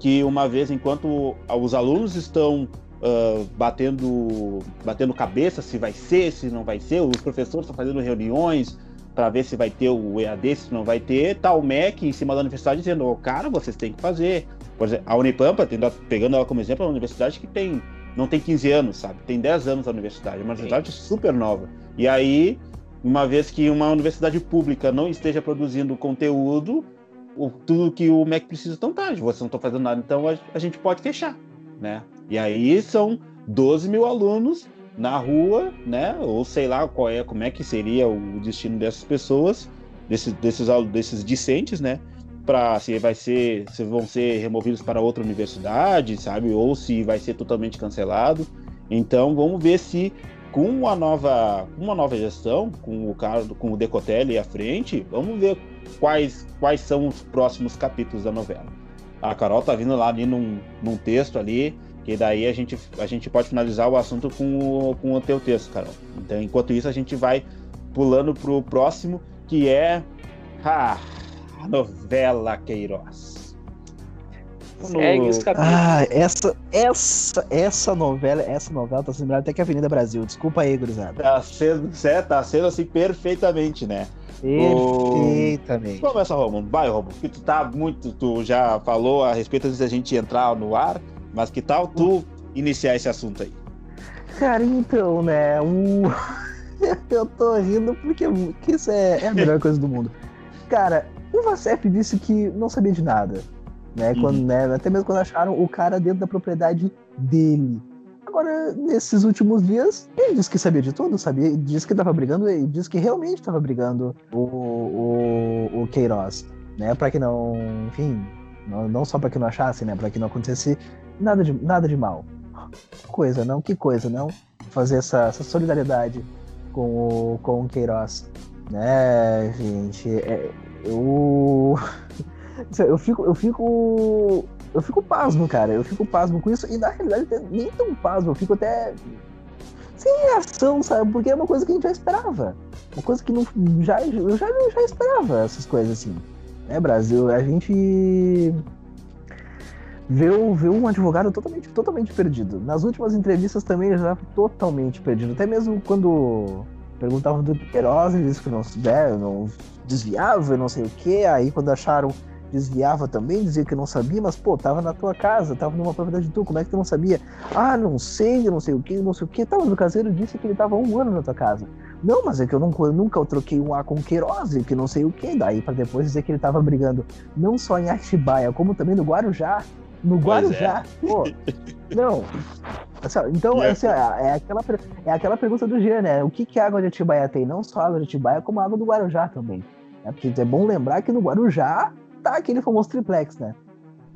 que uma vez enquanto os alunos estão uh, batendo batendo cabeça se vai ser, se não vai ser, os professores estão fazendo reuniões para ver se vai ter o EAD, se não vai ter, tá o MEC em cima da universidade dizendo, oh, cara, vocês têm que fazer. Por exemplo, a Unipampa, pegando ela como exemplo, é uma universidade que tem não tem 15 anos, sabe? Tem 10 anos a universidade, é uma universidade Sim. super nova. E aí, uma vez que uma universidade pública não esteja produzindo conteúdo, o, tudo que o Mac precisa tão tarde. Você não está fazendo nada, então a, a, gente pode fechar, né? E aí são 12 mil alunos na rua, né? Ou sei lá qual é, como é que seria o destino dessas pessoas, desses, desses, desses discentes, né? Para se vai ser, se vão ser removidos para outra universidade, sabe? Ou se vai ser totalmente cancelado. Então vamos ver se com uma nova, uma nova gestão, com o cara, com o Decotelli à frente, vamos ver quais, quais são os próximos capítulos da novela. A Carol tá vindo lá ali num, num texto ali, que daí a gente, a gente pode finalizar o assunto com o, com o teu texto, Carol. Então, enquanto isso, a gente vai pulando pro próximo, que é a novela Queiroz. Segue os capítulos. Ah, essa, essa, essa novela, essa novela tá sendo até que a Avenida Brasil. Desculpa aí, gurizada. Tá sendo, tá sendo assim perfeitamente, né? Perfeitamente. O... Começa, Romulo. Vai, Romulo. Que tu tá muito. Tu já falou a respeito antes da gente entrar no ar, mas que tal tu iniciar esse assunto aí? Cara, então, né? O... (laughs) Eu tô rindo porque, porque isso é, é a melhor coisa do mundo. Cara, o Vacef disse que não sabia de nada. Né? Quando, uhum. né? Até mesmo quando acharam o cara dentro da propriedade dele. Agora, nesses últimos dias, ele disse que sabia de tudo, sabia, disse que estava brigando, e disse que realmente estava brigando o, o, o Queiroz, né? Para que não, enfim, não, não só para que não achasse, né? Para que não acontecesse nada de, nada de mal. Que coisa, não? Que coisa, não? Fazer essa, essa solidariedade com o, com o Queiroz, né, gente? É, eu (laughs) eu fico, eu fico eu fico pasmo, cara. Eu fico pasmo com isso. E na realidade, nem tão pasmo. Eu fico até sem reação, sabe? Porque é uma coisa que a gente já esperava. Uma coisa que não, já, eu já, já esperava essas coisas assim. É, Brasil, a gente vê, vê um advogado totalmente, totalmente perdido. Nas últimas entrevistas também já totalmente perdido. Até mesmo quando perguntavam do Queiroz, ele disse que não, né, não desviava, não sei o que. Aí quando acharam desviava também, dizia que não sabia, mas pô, tava na tua casa, tava numa propriedade tua, como é que tu não sabia? Ah, não sei, não sei o que, não sei o que. Tava no caseiro disse que ele tava um ano na tua casa. Não, mas é que eu, eu nunca eu troquei um A com Queiroz, que não sei o que. Daí para depois dizer que ele tava brigando não só em Atibaia, como também no Guarujá. No é. Guarujá, é. pô. Não. Então, assim, é, é, aquela, é aquela pergunta do Jean, né? O que, que a água de Atibaia tem? Não só a água de Atibaia, como a água do Guarujá também. É, porque é bom lembrar que no Guarujá tá aquele famoso triplex, né?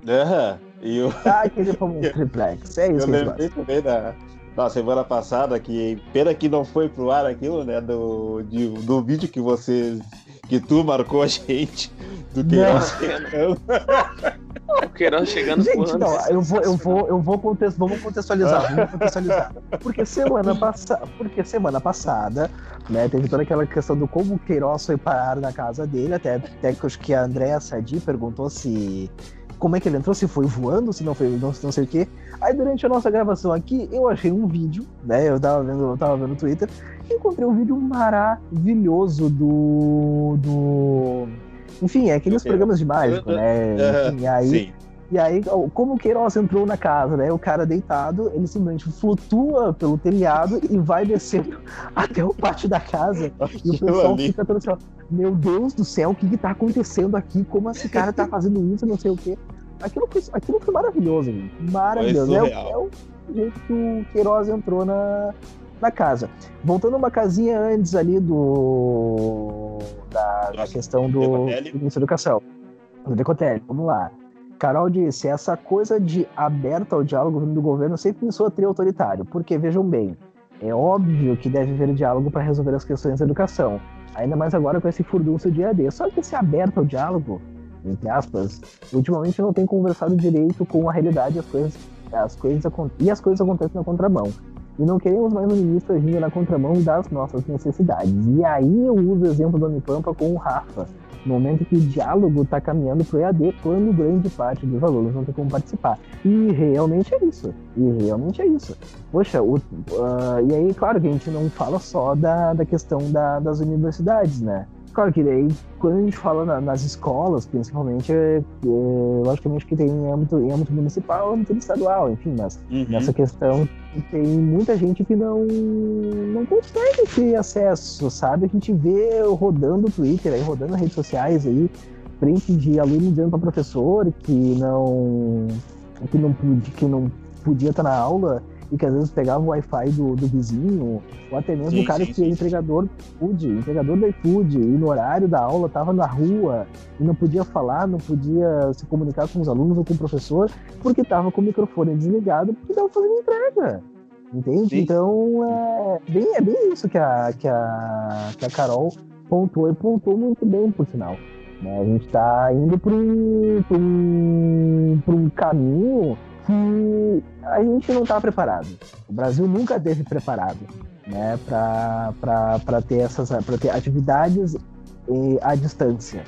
Aham. E o... Tá aquele famoso (laughs) triplex. É isso eu lembrei também da, da semana passada que pena que não foi pro ar aquilo, né? Do, de, do vídeo que você. que tu marcou a gente do Queiroz chegando. (laughs) o Queiroz chegando Gente, não, eu vou, eu vou, eu vou contexto, vamos contextualizar, vamos (laughs) contextualizar. Porque semana passada, porque semana passada, né, teve toda aquela questão do como o Queiroz foi parar na casa dele, até, até que acho que a Andréa Sadi perguntou se como é que ele entrou, se foi voando, se não foi, não, não sei o quê. Aí durante a nossa gravação aqui, eu achei um vídeo, né? Eu tava vendo, eu tava vendo no Twitter, e encontrei um vídeo maravilhoso do. do enfim, é aqueles programas de mágico, né? Enfim, aí, Sim. E aí, como o Queiroz entrou na casa, né? O cara deitado, ele simplesmente flutua pelo telhado e vai descendo (laughs) até o pátio da casa. e o pessoal fica todo assim, ó, meu Deus do céu, o que que tá acontecendo aqui? Como esse cara tá fazendo isso, não sei o quê. Aquilo foi, aquilo foi maravilhoso, gente. Maravilhoso. É, é, o jeito que o Queiroz entrou na, na casa. Voltando uma casinha antes ali do da, da questão do, Ministério da Educação, do Decotelli, vamos lá. Carol disse, essa coisa de aberta ao diálogo do governo sempre me soa tri autoritário, porque vejam bem, é óbvio que deve haver diálogo para resolver as questões da educação, ainda mais agora com esse furdúncio de EAD. Só que esse aberto ao diálogo, entre aspas, ultimamente não tem conversado direito com a realidade as coisas, as coisas e as coisas acontecem na contramão. E não queremos mais um ministro agindo na contramão das nossas necessidades. E aí eu uso o exemplo do Unipampa com o Rafa, no momento que o diálogo está caminhando para o EAD, quando grande parte dos alunos não tem como participar. E realmente é isso. E realmente é isso. Poxa, o, uh, e aí, claro que a gente não fala só da, da questão da, das universidades, né? Claro que daí, quando a gente fala na, nas escolas, principalmente, é, é, logicamente que tem em âmbito, em âmbito municipal, âmbito estadual, enfim, mas uhum. nessa questão tem muita gente que não, não consegue ter acesso, sabe? A gente vê rodando o Twitter, aí, rodando as redes sociais aí, frente de aluno dizendo para professor que não, que não, que não podia estar na aula e que às vezes pegava o Wi-Fi do, do vizinho, ou até mesmo o cara sim, que é entregador food, entregador do iFood, e no horário da aula estava na rua e não podia falar, não podia se comunicar com os alunos ou com o professor, porque estava com o microfone desligado, porque estava fazendo entrega. Entende? Sim. Então é bem, é bem isso que a, que, a, que a Carol pontuou e pontuou muito bem, por sinal. Né? A gente está indo para um, um, um caminho que a gente não está preparado. O Brasil nunca esteve preparado né, para ter essas para ter atividades à distância.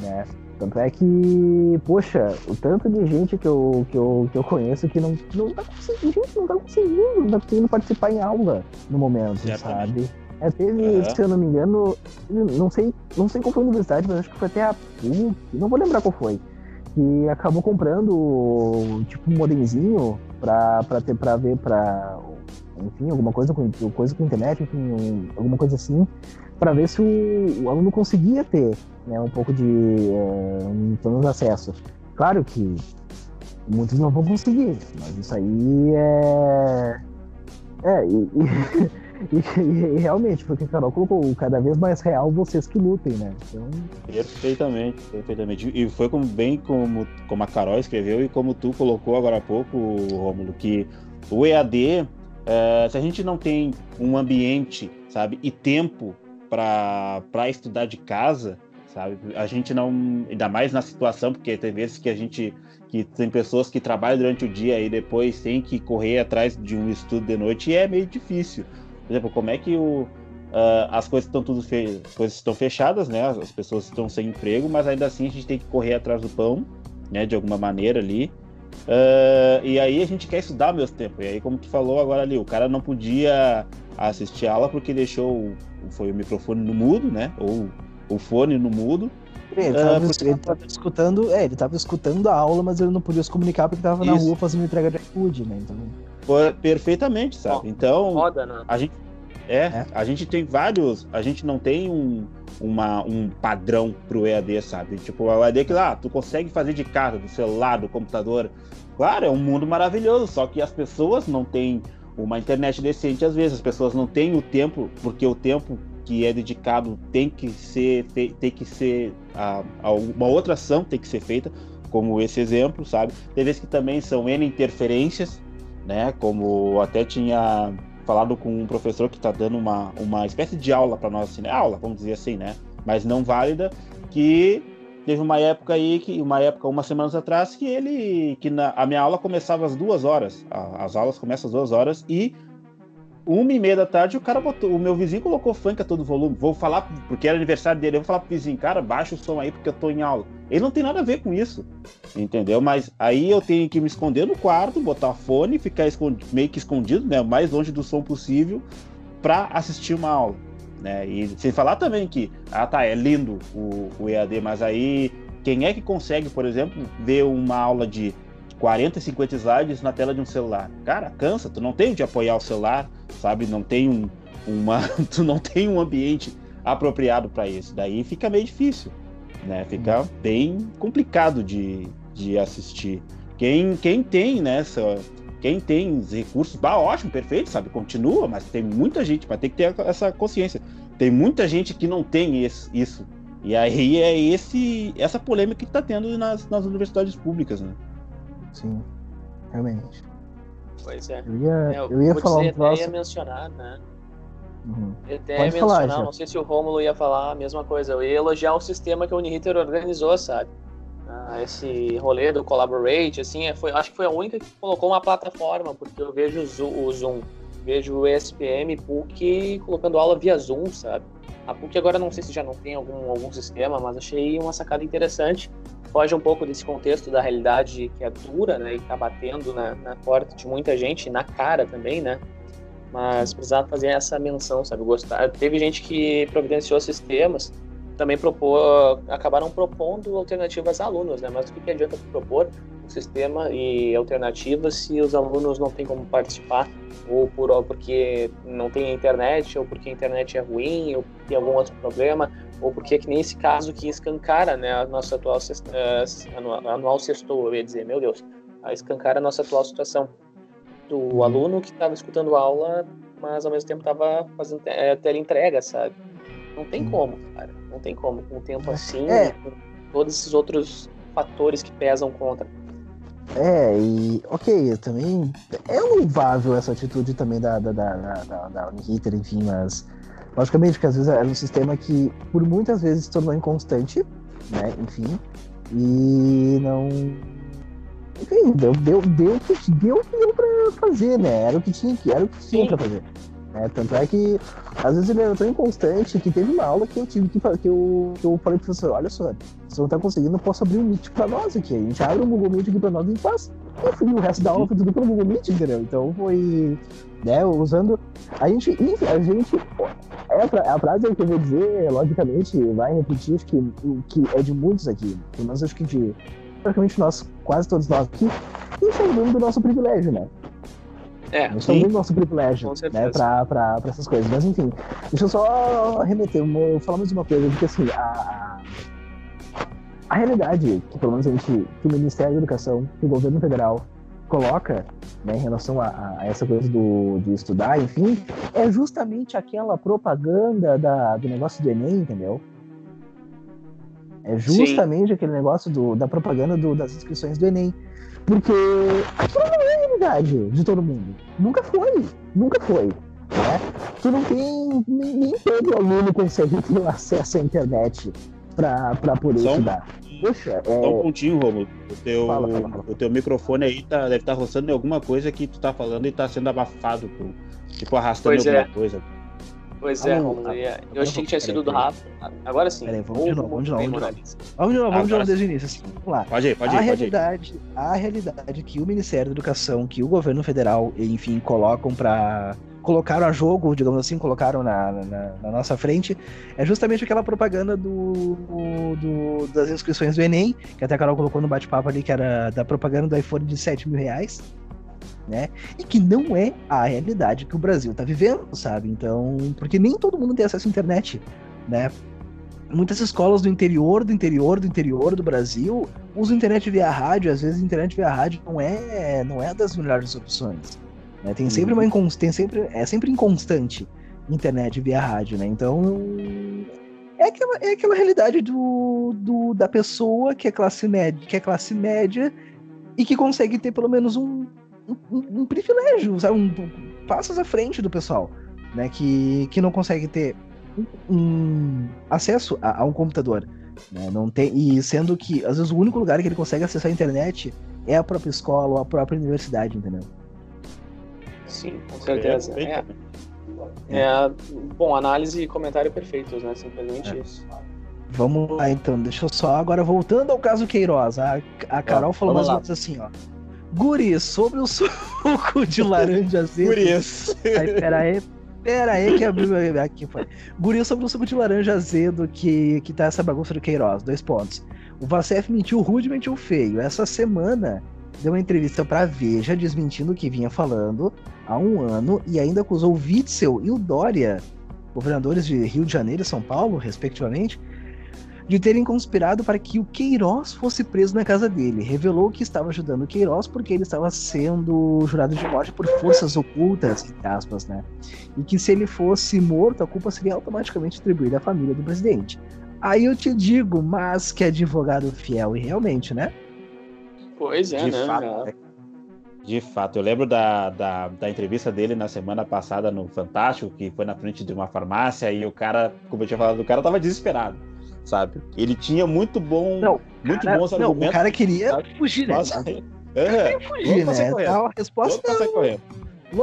Né? Tanto é que, poxa, o tanto de gente que eu, que eu, que eu conheço que não, não tá conseguindo, não tá conseguindo, não tá conseguindo participar em aula no momento, sabe? É, teve, uhum. se eu não me engano, não sei, não sei qual foi a universidade, mas acho que foi até a PUC, não vou lembrar qual foi que acabou comprando tipo um modemzinho para ter para ver para enfim alguma coisa com coisa com internet enfim um, alguma coisa assim para ver se o, o, aluno conseguia ter né, um pouco de é, um, acesso. Claro que muitos não vão conseguir mas isso aí é é e, e (laughs) E, e, realmente, porque a Carol colocou cada vez mais real vocês que lutem, né? Então... Perfeitamente, perfeitamente. E foi como, bem como, como a Carol escreveu e como tu colocou agora há pouco, Rômulo, que o EAD, é, se a gente não tem um ambiente, sabe, e tempo para estudar de casa, sabe, a gente não, ainda mais na situação, porque tem vezes que a gente que tem pessoas que trabalham durante o dia e depois tem que correr atrás de um estudo de noite e é meio difícil. Por exemplo, como é que o, uh, as coisas estão tudo fe... as coisas estão fechadas, né? As pessoas estão sem emprego, mas ainda assim a gente tem que correr atrás do pão, né? De alguma maneira ali. Uh, e aí a gente quer estudar ao mesmo tempo. E aí, como tu falou agora ali, o cara não podia assistir a aula porque deixou foi o microfone no mudo, né? Ou o fone no mudo. Ele estava uh, escutando, é, ele tava escutando a aula, mas ele não podia se comunicar porque estava na rua fazendo entrega de iFood, né? Então perfeitamente, sabe? Então, Foda, né? a gente é, é, a gente tem vários, a gente não tem um, uma, um padrão pro EAD, sabe? Tipo, o EAD que lá, tu consegue fazer de casa, do celular, do computador. Claro, é um mundo maravilhoso, só que as pessoas não têm uma internet decente às vezes, as pessoas não têm o tempo, porque o tempo que é dedicado tem que ser tem que ser a, a uma outra ação tem que ser feita, como esse exemplo, sabe? Tem vezes que também são N interferências né? Como até tinha falado com um professor que está dando uma, uma espécie de aula para nós, assim, né? aula, vamos dizer assim, né? Mas não válida, que teve uma época aí, que uma época, umas semanas atrás, que ele, que na, a minha aula começava às duas horas, a, as aulas começam às duas horas e uma e meia da tarde, o cara botou, o meu vizinho colocou funk a todo volume. Vou falar, porque era aniversário dele, eu vou falar pro vizinho, cara, baixa o som aí porque eu tô em aula. Ele não tem nada a ver com isso, entendeu? Mas aí eu tenho que me esconder no quarto, botar fone, ficar meio que escondido, né, o mais longe do som possível, para assistir uma aula. Né? E sem falar também que, ah tá, é lindo o, o EAD, mas aí quem é que consegue, por exemplo, ver uma aula de 40, 50 slides na tela de um celular. Cara, cansa, tu não tem onde apoiar o celular, sabe? Não tem um, uma, (laughs) tu não tem um ambiente apropriado para isso. Daí fica meio difícil, né? Fica bem complicado de, de assistir. Quem, quem tem, né, essa, quem tem os recursos, bah, ótimo, perfeito, sabe? Continua, mas tem muita gente, vai ter que ter essa consciência. Tem muita gente que não tem esse, isso. E aí é esse, essa polêmica que está tendo nas, nas universidades públicas, né? Sim, realmente. Pois é. Eu ia, É, eu ia vou falar dizer, um troço. até ia mencionar, né? Uhum. Até Pode falar, mencionar, Jeff. não sei se o Rômulo ia falar a mesma coisa. Eu ia elogiar o sistema que a Uniriter organizou, sabe? Ah, esse rolê do Collaborate, assim, é, foi, acho que foi a única que colocou uma plataforma, porque eu vejo o o Zoom, vejo o ESPM, PUC colocando aula via Zoom, sabe? A PUC agora não sei se já não tem algum, algum sistema, mas achei uma sacada interessante. Foge um pouco desse contexto da realidade que é dura, né? E tá batendo na, na porta de muita gente, na cara também, né? Mas precisava fazer essa menção, sabe? Gostar. Teve gente que providenciou sistemas, também propor, acabaram propondo alternativas a alunos, né? Mas o que, adianta propor um sistema e alternativas se os alunos não têm como participar, ou por, ou porque não tem internet, ou porque a internet é ruim, ou tem algum outro problema, ou porque é que nem esse caso que escancara, né, a nossa atual sexta- eh, anual, anual sextou, eu ia dizer, meu Deus, a escancara a nossa atual situação do aluno que estava escutando aula, mas ao mesmo tempo estava fazendo eh, teleentrega, sabe? Não tem Hum. como, cara. Não tem como. Com um tempo assim, É. com todos esses outros fatores que pesam contra. É, e ok, também. É louvável essa atitude também da, da, da, da, da, enfim, mas. Logicamente que às vezes era um sistema que por muitas vezes se tornou inconstante, né? Enfim. E não. Enfim, deu, deu, deu, o que, deu deu pra fazer, né? Era o que tinha que, era o que tinha Sim. pra fazer. né? Tanto é que às vezes ele era tão inconstante que teve uma aula que eu tive que que eu, que eu falei pro professor, olha só, você não tá conseguindo, eu posso abrir um Meet pra nós aqui. A gente abre um Google Meet aqui pra nós e faz. Enfim, o resto da aula foi tudo pelo Google Meet, entendeu? Então foi, né, usando. A gente, enfim, a gente. É a, fra- a frase que eu vou dizer, logicamente, vai repetir, acho que, que é de muitos aqui. Pelo menos acho que de praticamente nós, quase todos nós aqui, enxergando do nosso privilégio, né? É, A gente tá usando o nosso privilégio né, pra, pra, pra essas coisas. Mas enfim, deixa eu só remeter, uma- falar mais uma coisa, porque assim, a, a realidade que pelo menos a gente, que o Ministério da Educação, que o governo federal coloca né, em relação a, a- a essa coisa do, de estudar, enfim, é justamente aquela propaganda da, do negócio do Enem, entendeu? É justamente aquele negócio do, da propaganda do- das inscrições do Enem. Porque aquilo não é a realidade de todo mundo. Nunca foi. Nunca foi. Né? Tu não tem. Nem, nem todo aluno consegue ter acesso à internet pra, pra poder Só um- estudar. Poxa, Só um é. pontinho, Romulo. O teu, Fala, fala, fala. o teu microfone aí tá, deve estar roçando em alguma coisa que tu tá falando e tá sendo abafado. Por, tipo, arrastando Pois alguma é. coisa. Pois é, Romulo. ah, eu- achei que tinha sido do. Rafa. Agora sim. Peraí, vamos de novo, vamos de novo, vamos de novo. Vamos de novo, vamos de novo desde o início. Assim, vamos lá. Pode ir, pode a ir, ir. realidade, a realidade que o Ministério da Educação, que o governo federal, enfim, colocam para colocaram a jogo, digamos assim, colocaram na, na, na nossa frente, é justamente aquela propaganda do, do- das inscrições do Enem, que até a Carol colocou no bate-papo ali, que era da propaganda do iPhone de 7 mil reais, né? E que não é a realidade que o Brasil tá vivendo, sabe? Então, porque nem todo mundo tem acesso à internet, né? Muitas escolas do interior, do interior, do interior do Brasil usam internet via rádio, às vezes a internet via rádio não é, não é das melhores opções. né? Tem sempre uma incons- tem sempre, é sempre inconstante internet via rádio, né? Então é aquela, é aquela realidade do, do, da pessoa que é classe média, que é classe média e que consegue ter pelo menos um, um, um privilégio, sabe? Um, passos à frente do pessoal, né? Que, que não consegue ter um, um acesso a, a um computador. Né? Não tem, e sendo que, às vezes, o único lugar que ele consegue acessar a internet é a própria escola ou a própria universidade, entendeu? Sim, com certeza. É, É, é, bom, análise e comentário perfeitos, né? Simplesmente É. isso. Vamos lá, então. Deixa eu só. Agora, voltando ao caso Queiroz. A, a Carol falou mais ou menos assim, ó. Guri, sobre o suco de laranja (laughs) azedo. Isso. Aí, pera aí. Pera aí que abriu meu- aqui foi. Guri sobre o suco de laranja azedo que, que tá essa bagunça do Queiroz. Dois pontos. O Vacef mentiu rude, mentiu feio. Essa semana deu uma entrevista pra Veja desmentindo o que vinha falando há um ano e ainda acusou o Witzel e o Dória, governadores de Rio de Janeiro e São Paulo, respectivamente, de terem conspirado para que o Queiroz fosse preso na casa dele. Revelou que estava ajudando o Queiroz porque ele estava sendo jurado de morte por forças ocultas, entre aspas, né? E que se ele fosse morto, a culpa seria automaticamente atribuída à família do presidente. Aí eu te digo, mas que advogado fiel, e realmente, né? Pois é, de né? Fato, de fato, eu lembro da, da, da, entrevista dele na semana passada no Fantástico, que foi na frente de uma farmácia, e o cara, como eu tinha falado, o cara tava desesperado, sabe? Ele tinha muito bom, não, muito cara, bons argumentos. Não, o cara queria sabe? fugir, né? Nossa, é, queria fugir, né? A resposta é... correndo.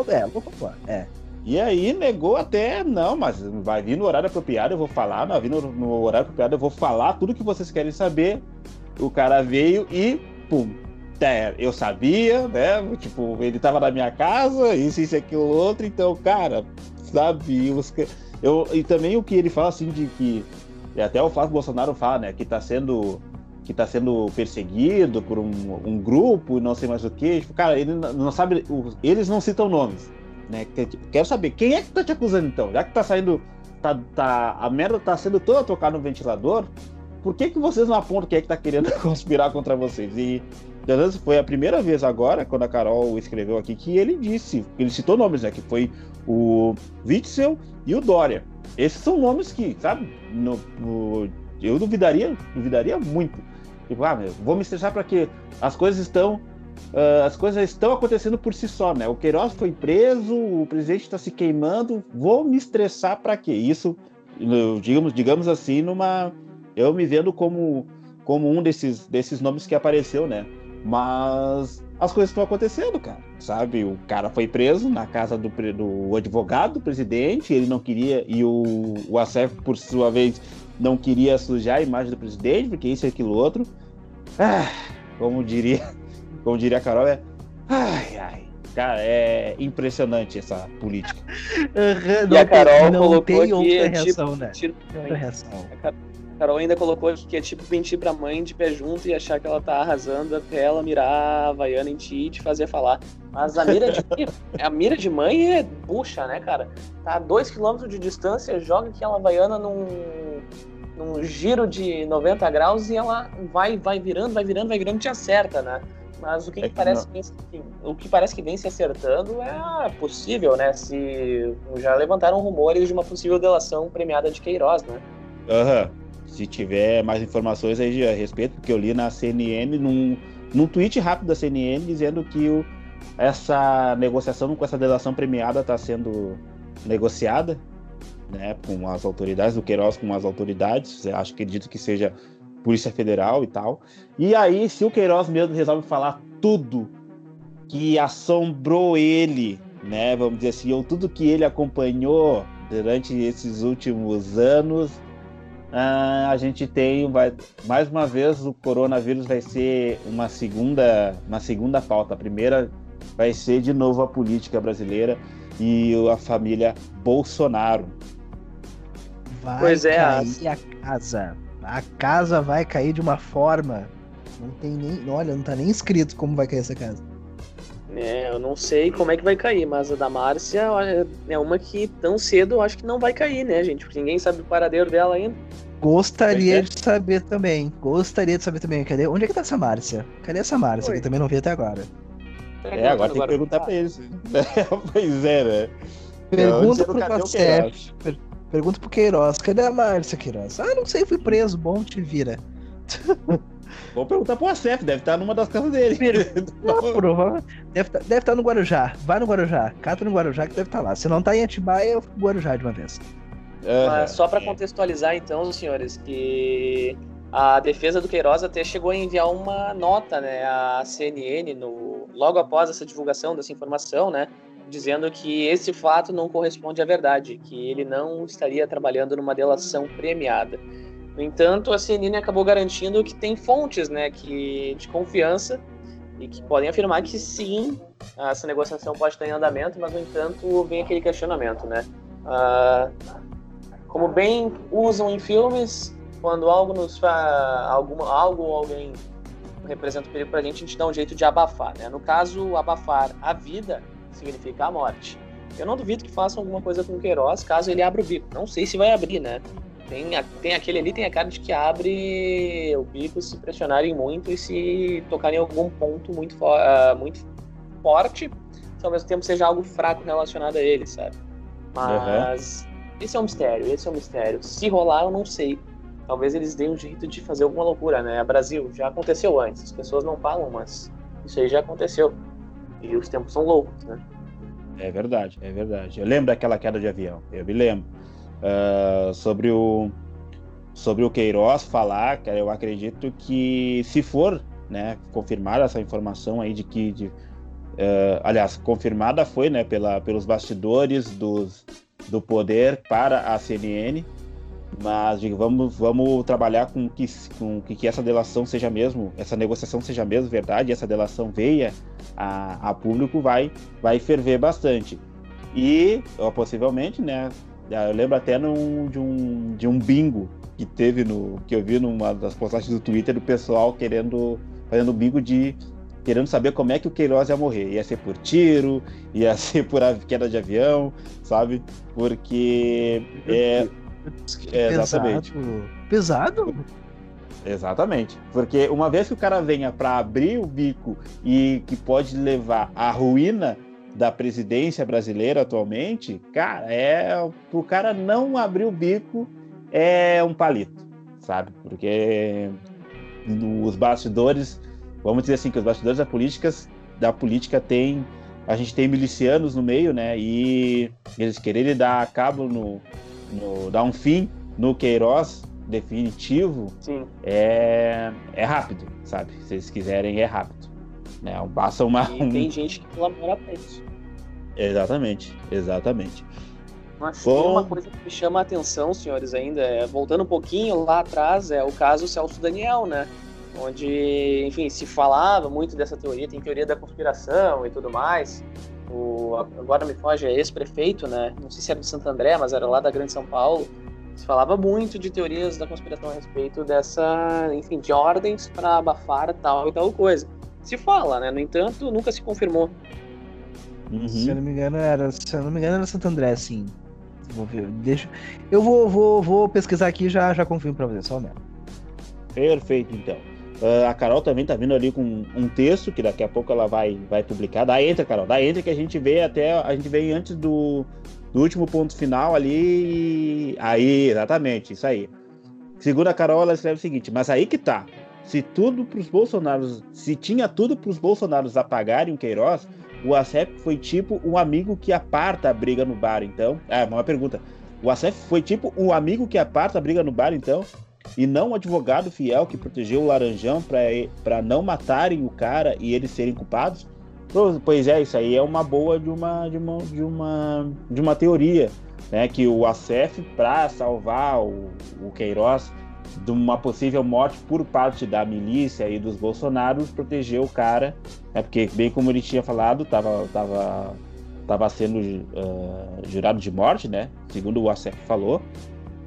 É, falar, é. E aí negou até, não, mas vai vir no horário apropriado, eu vou falar, vai vir no, no horário apropriado, eu vou falar tudo que vocês querem saber. O cara veio e, pum, é, eu sabia, né? Tipo, ele tava na minha casa, isso, isso, aquilo, outro, então, cara, sabe? Eu, e também o que ele fala, assim, de que. E até o Flávio Bolsonaro fala, né? Que tá sendo. Que tá sendo perseguido por um, um grupo e não sei mais o que. Tipo, cara, ele não sabe. Eles não citam nomes. Né? Quero saber quem é que tá te acusando então? Já que tá saindo. Tá, tá, a merda tá sendo toda trocada no ventilador, por que, que vocês não apontam quem é que tá querendo (laughs) conspirar contra vocês? E foi a primeira vez agora, quando a Carol escreveu aqui, que ele disse, ele citou nomes, né? Que foi o Witzel e o Dória. Esses são nomes que, sabe, no, no, eu duvidaria, duvidaria muito. Tipo, ah, meu, vou me estressar para que as coisas estão Uh, as coisas estão acontecendo por si só, né? O Queiroz foi preso, o presidente está se queimando, vou me estressar para quê? Isso, digamos, digamos assim, numa eu me vendo como como um desses desses nomes que apareceu, né? Mas as coisas estão acontecendo, cara. Sabe? O cara foi preso na casa do, do advogado do presidente, ele não queria, e o, o ACF, por sua vez, não queria sujar a imagem do presidente, porque isso e aquilo outro. Ah, como diria, (laughs) como diria a Carol, é. Ai, ai. Cara, é impressionante essa política. Uhum, e a Carol não colocou tem outra é reação, tipo, né? Tiro... Outra reação. Carol ainda colocou que é tipo mentir pra mãe de pé junto e achar que ela tá arrasando até ela mirar a Havaiana em ti e te fazer falar. Mas a mira de, (laughs) a mira de mãe é bucha, né, cara? Tá a dois quilômetros de distância, joga aquela Havaiana num, num giro de 90 graus e ela vai, vai virando, vai virando, vai virando e te acerta, né? Mas o que, é que parece que, o que parece que vem se acertando é possível, né? Se já levantaram rumores de uma possível delação premiada de Queiroz, né? Aham. Uhum se tiver mais informações aí a respeito, porque eu li na CNN, num, num tweet rápido da CNN, dizendo que o, essa negociação com essa delação premiada está sendo negociada né, com as autoridades, do Queiroz com as autoridades, acho que acredito que seja Polícia Federal e tal. E aí, se o Queiroz mesmo resolve falar tudo que assombrou ele, né, vamos dizer assim, ou tudo que ele acompanhou durante esses últimos anos, ah, a gente tem, vai, mais uma vez, o coronavírus vai ser uma segunda, uma segunda pauta. A primeira vai ser de novo a política brasileira e a família Bolsonaro. Vai pois é, cair a casa. A casa vai cair de uma forma. Não tem nem. Olha, não tá nem escrito como vai cair essa casa. É, eu não sei como é que vai cair, mas a da Márcia é uma que tão cedo eu acho que não vai cair, né, gente? Porque ninguém sabe o paradeiro dela ainda. Gostaria de saber também. Gostaria de saber também. Cadê? Onde é que tá essa Márcia? Cadê essa Márcia? Que eu também não vi até agora. É, agora tem que perguntar pra eles. (laughs) pois é, né? Pergunta pro Cacef. Per pergunta pro Queiroz. Cadê a Márcia, Queiroz? Ah, não sei, fui preso. Bom, te vira. (laughs) Vou perguntar pro Acef, deve estar numa das casas dele. (laughs) Não. Deve, tá, deve estar no Guarujá. Vai no Guarujá. Cata no Guarujá que deve estar lá. Se não tá em Atibaia, eu fui Guarujá de uma vez. Mas só para contextualizar, então, senhores, que a defesa do Queiroz até chegou a enviar uma nota né, à CNN no, logo após essa divulgação dessa informação, né, dizendo que esse fato não corresponde à verdade, que ele não estaria trabalhando numa delação premiada. No entanto, a CNN acabou garantindo que tem fontes né, que, de confiança e que podem afirmar que sim, essa negociação pode estar em andamento, mas no entanto vem aquele questionamento, né? Uh, como bem usam em filmes, quando algo nos faz alguma algo ou alguém representa um perigo para a gente, a gente dá um jeito de abafar, né? No caso, abafar a vida significa a morte. Eu não duvido que façam alguma coisa com o Queiroz caso ele abra o bico. Não sei se vai abrir, né? Tem, tem aquele ali, tem a cara de que abre o bico se pressionarem muito e se tocarem em algum ponto muito, uh, muito forte, que ao mesmo tempo seja algo fraco relacionado a ele, sabe? Mas uhum. esse é um mistério, esse é um mistério. Se rolar, eu não sei. Talvez eles deem um jeito de fazer alguma loucura, né? Brasil, já aconteceu antes. As pessoas não falam, mas isso aí já aconteceu. E os tempos são loucos, né? É verdade, é verdade. Eu lembro daquela queda de avião, eu me lembro. Uh, sobre o sobre o Queiroz falar, cara, eu acredito que se for, né, confirmada essa informação aí de que, de, uh, aliás, confirmada foi, né, pela, pelos bastidores dos, do poder para a CNN, mas digo, vamos, vamos trabalhar com que, com que, essa delação seja mesmo, essa negociação seja mesmo verdade, essa delação veia a, a público, vai, vai ferver bastante. E, possivelmente, né, eu lembro até num, de, um, de um bingo que teve no. que eu vi numa das postagens do Twitter do pessoal querendo. fazendo bingo de. querendo saber como é que o Queiroz ia morrer. Ia ser por tiro, (laughs) ia ser por queda de avião, sabe? Porque. É, é, exatamente. Pesado? Exatamente. Porque uma vez que o cara venha para abrir o bico e que pode levar à ruína da presidência brasileira atualmente, cara, é o cara não abrir o bico é um palito, sabe? Porque os bastidores, vamos dizer assim, que os bastidores da política, da política tem, a gente tem milicianos no meio, né? E eles quererem dar cabo no, no dar um fim no Queiroz definitivo, Sim. é é rápido, sabe? Se eles quiserem é rápido, né? Uma. E tem gente que colabora pra isso. Exatamente, exatamente. Mas Bom... tem uma coisa que me chama a atenção, senhores, ainda, é, voltando um pouquinho lá atrás, é o caso Celso Daniel, né? Onde, enfim, se falava muito dessa teoria, tem teoria da conspiração e tudo mais. O, agora me foge, é ex-prefeito, né? Não sei se era de Santo André, mas era lá da Grande São Paulo. Se falava muito de teorias da conspiração a respeito dessa, enfim, de ordens para abafar tal e tal coisa. Se fala, né? No entanto, nunca se confirmou. Uhum. Se eu não me engano, era. Se eu não me engano, era Santo André, sim. Vou ver. Deixa. Eu vou, vou, vou pesquisar aqui e já, já confirmo pra você, só mesmo. Perfeito, então. Uh, a Carol também tá vindo ali com um texto que daqui a pouco ela vai, vai publicar. Dá entra, Carol, dá entra que a gente vê até. A gente vem antes do, do último ponto final ali. Aí, exatamente, isso aí. Segundo a Carol, ela escreve o seguinte: mas aí que tá. Se tudo pros Bolsonaros. Se tinha tudo pros Bolsonaros apagarem o Queiroz, o Acep foi tipo um amigo que aparta a briga no bar, então. Ah, uma pergunta. O Acep foi tipo um amigo que aparta a briga no bar, então? E não um advogado fiel que protegeu o Laranjão para não matarem o cara e eles serem culpados? Pois é, isso aí é uma boa de uma, de uma, de uma, de uma teoria, né? Que o Acef, para salvar o, o Queiroz, de uma possível morte por parte da milícia e dos bolsonaros proteger o cara, né, porque bem como ele tinha falado, estava tava, tava sendo uh, jurado de morte, né, segundo o ACF falou,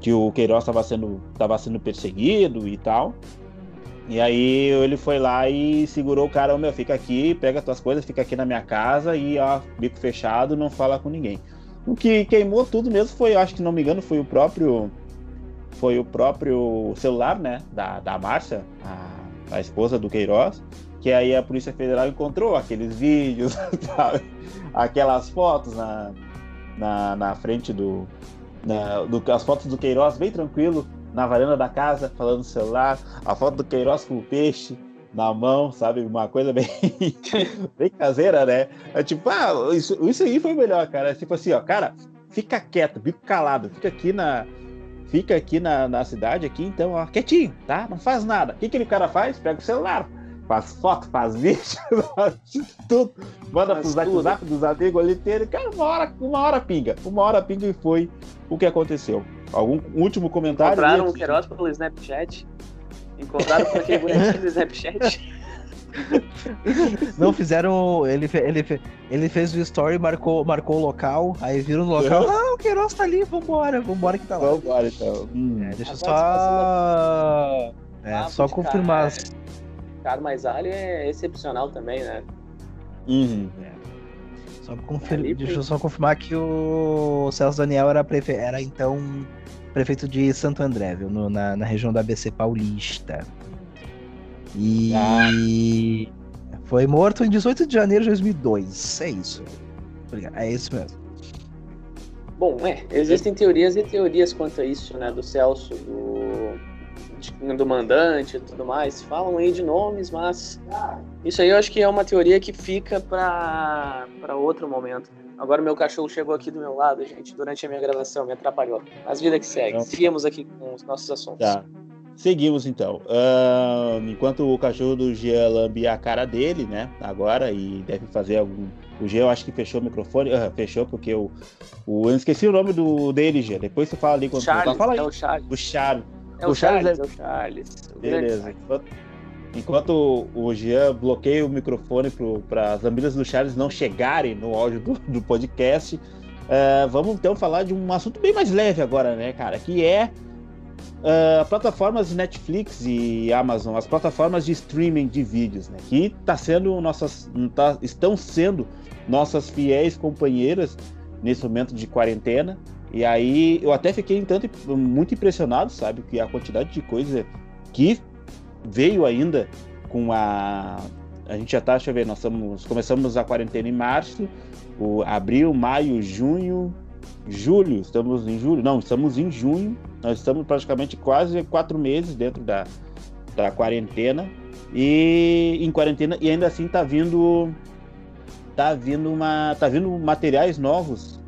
que o Queiroz estava sendo, tava sendo perseguido e tal, e aí ele foi lá e segurou o cara, meu, fica aqui, pega tuas coisas, fica aqui na minha casa e ó, bico fechado, não fala com ninguém. O que queimou tudo mesmo foi, acho que não me engano, foi o próprio foi o próprio celular, né, da, da Márcia, a, a esposa do Queiroz, que aí a Polícia Federal encontrou aqueles vídeos, (laughs) sabe? aquelas fotos na, na, na frente do, na, do. As fotos do Queiroz bem tranquilo, na varanda da casa, falando no celular, a foto do Queiroz com o peixe na mão, sabe? Uma coisa bem, (laughs) bem caseira, né? É tipo, ah, isso, isso aí foi melhor, cara. É tipo assim, ó, cara, fica quieto, bico calado, fica aqui na, fica aqui na, na cidade, aqui, então, ó, quietinho, tá? Não faz nada. O que aquele cara faz? Pega o celular, faz foto, faz vídeo, (laughs) tudo. Manda faz pro WhatsApp dos amigos ali inteiro. Cara, uma hora, uma hora pinga. Uma hora pinga e foi o que aconteceu. Algum último comentário? Encontraram o Queiroz pelo Snapchat? Encontraram com aquele bonequinho do Snapchat? (laughs) Não fizeram. Ele, ele, ele fez o story, marcou, marcou o local, aí viram no local. Uhum. Ah, o Queiroz tá ali, vambora, vambora que tá lá. Vambora então. Hum. É, deixa só. É, ah, só confirmar. Cara, é... Cara, mas Ali é excepcional também, né? Uhum. É. Só confir... Deixa eu só confirmar que o Celso Daniel era, prefe... era então prefeito de Santo André, viu? No, na, na região da ABC Paulista. E ah. foi morto em 18 de janeiro de 2002. É isso. É isso mesmo. Bom, é, existem teorias e teorias quanto a isso, né? Do Celso, do, do mandante e tudo mais. Falam aí de nomes, mas isso aí eu acho que é uma teoria que fica para outro momento. Agora meu cachorro chegou aqui do meu lado, gente, durante a minha gravação, me atrapalhou. As vidas que seguem. Seguimos aqui com os nossos assuntos. Tá. Seguimos então. Uh, enquanto o cachorro do Jean lambe a cara dele, né? Agora, e deve fazer algum. O Jean, eu acho que fechou o microfone. Fechou porque o, o. Eu esqueci o nome do dele, Jean. Depois você fala ali quando Charles, Fala aí. É o Charles. O Charles. É o, o Charles, Charles é... é o Charles. O Beleza. Enquanto, enquanto o Jean bloqueia o microfone para as amigas do Charles não chegarem no áudio do, do podcast, uh, vamos então falar de um assunto bem mais leve agora, né, cara? Que é uh, plataformas Netflix e Amazon, as plataformas de streaming de vídeos, né, que tá sendo nossas, tá, estão sendo nossas fiéis companheiras nesse momento de quarentena. E aí eu até fiquei tanto muito impressionado, sabe, que a quantidade de coisa que veio ainda com a a gente já tá, deixa eu ver, nós estamos, começamos a quarentena em março, o abril, maio, junho, julho, estamos em julho, não, estamos em junho, nós estamos praticamente quase quatro meses dentro da, da quarentena e em quarentena e ainda assim tá vindo tá vindo uma tá vindo materiais novos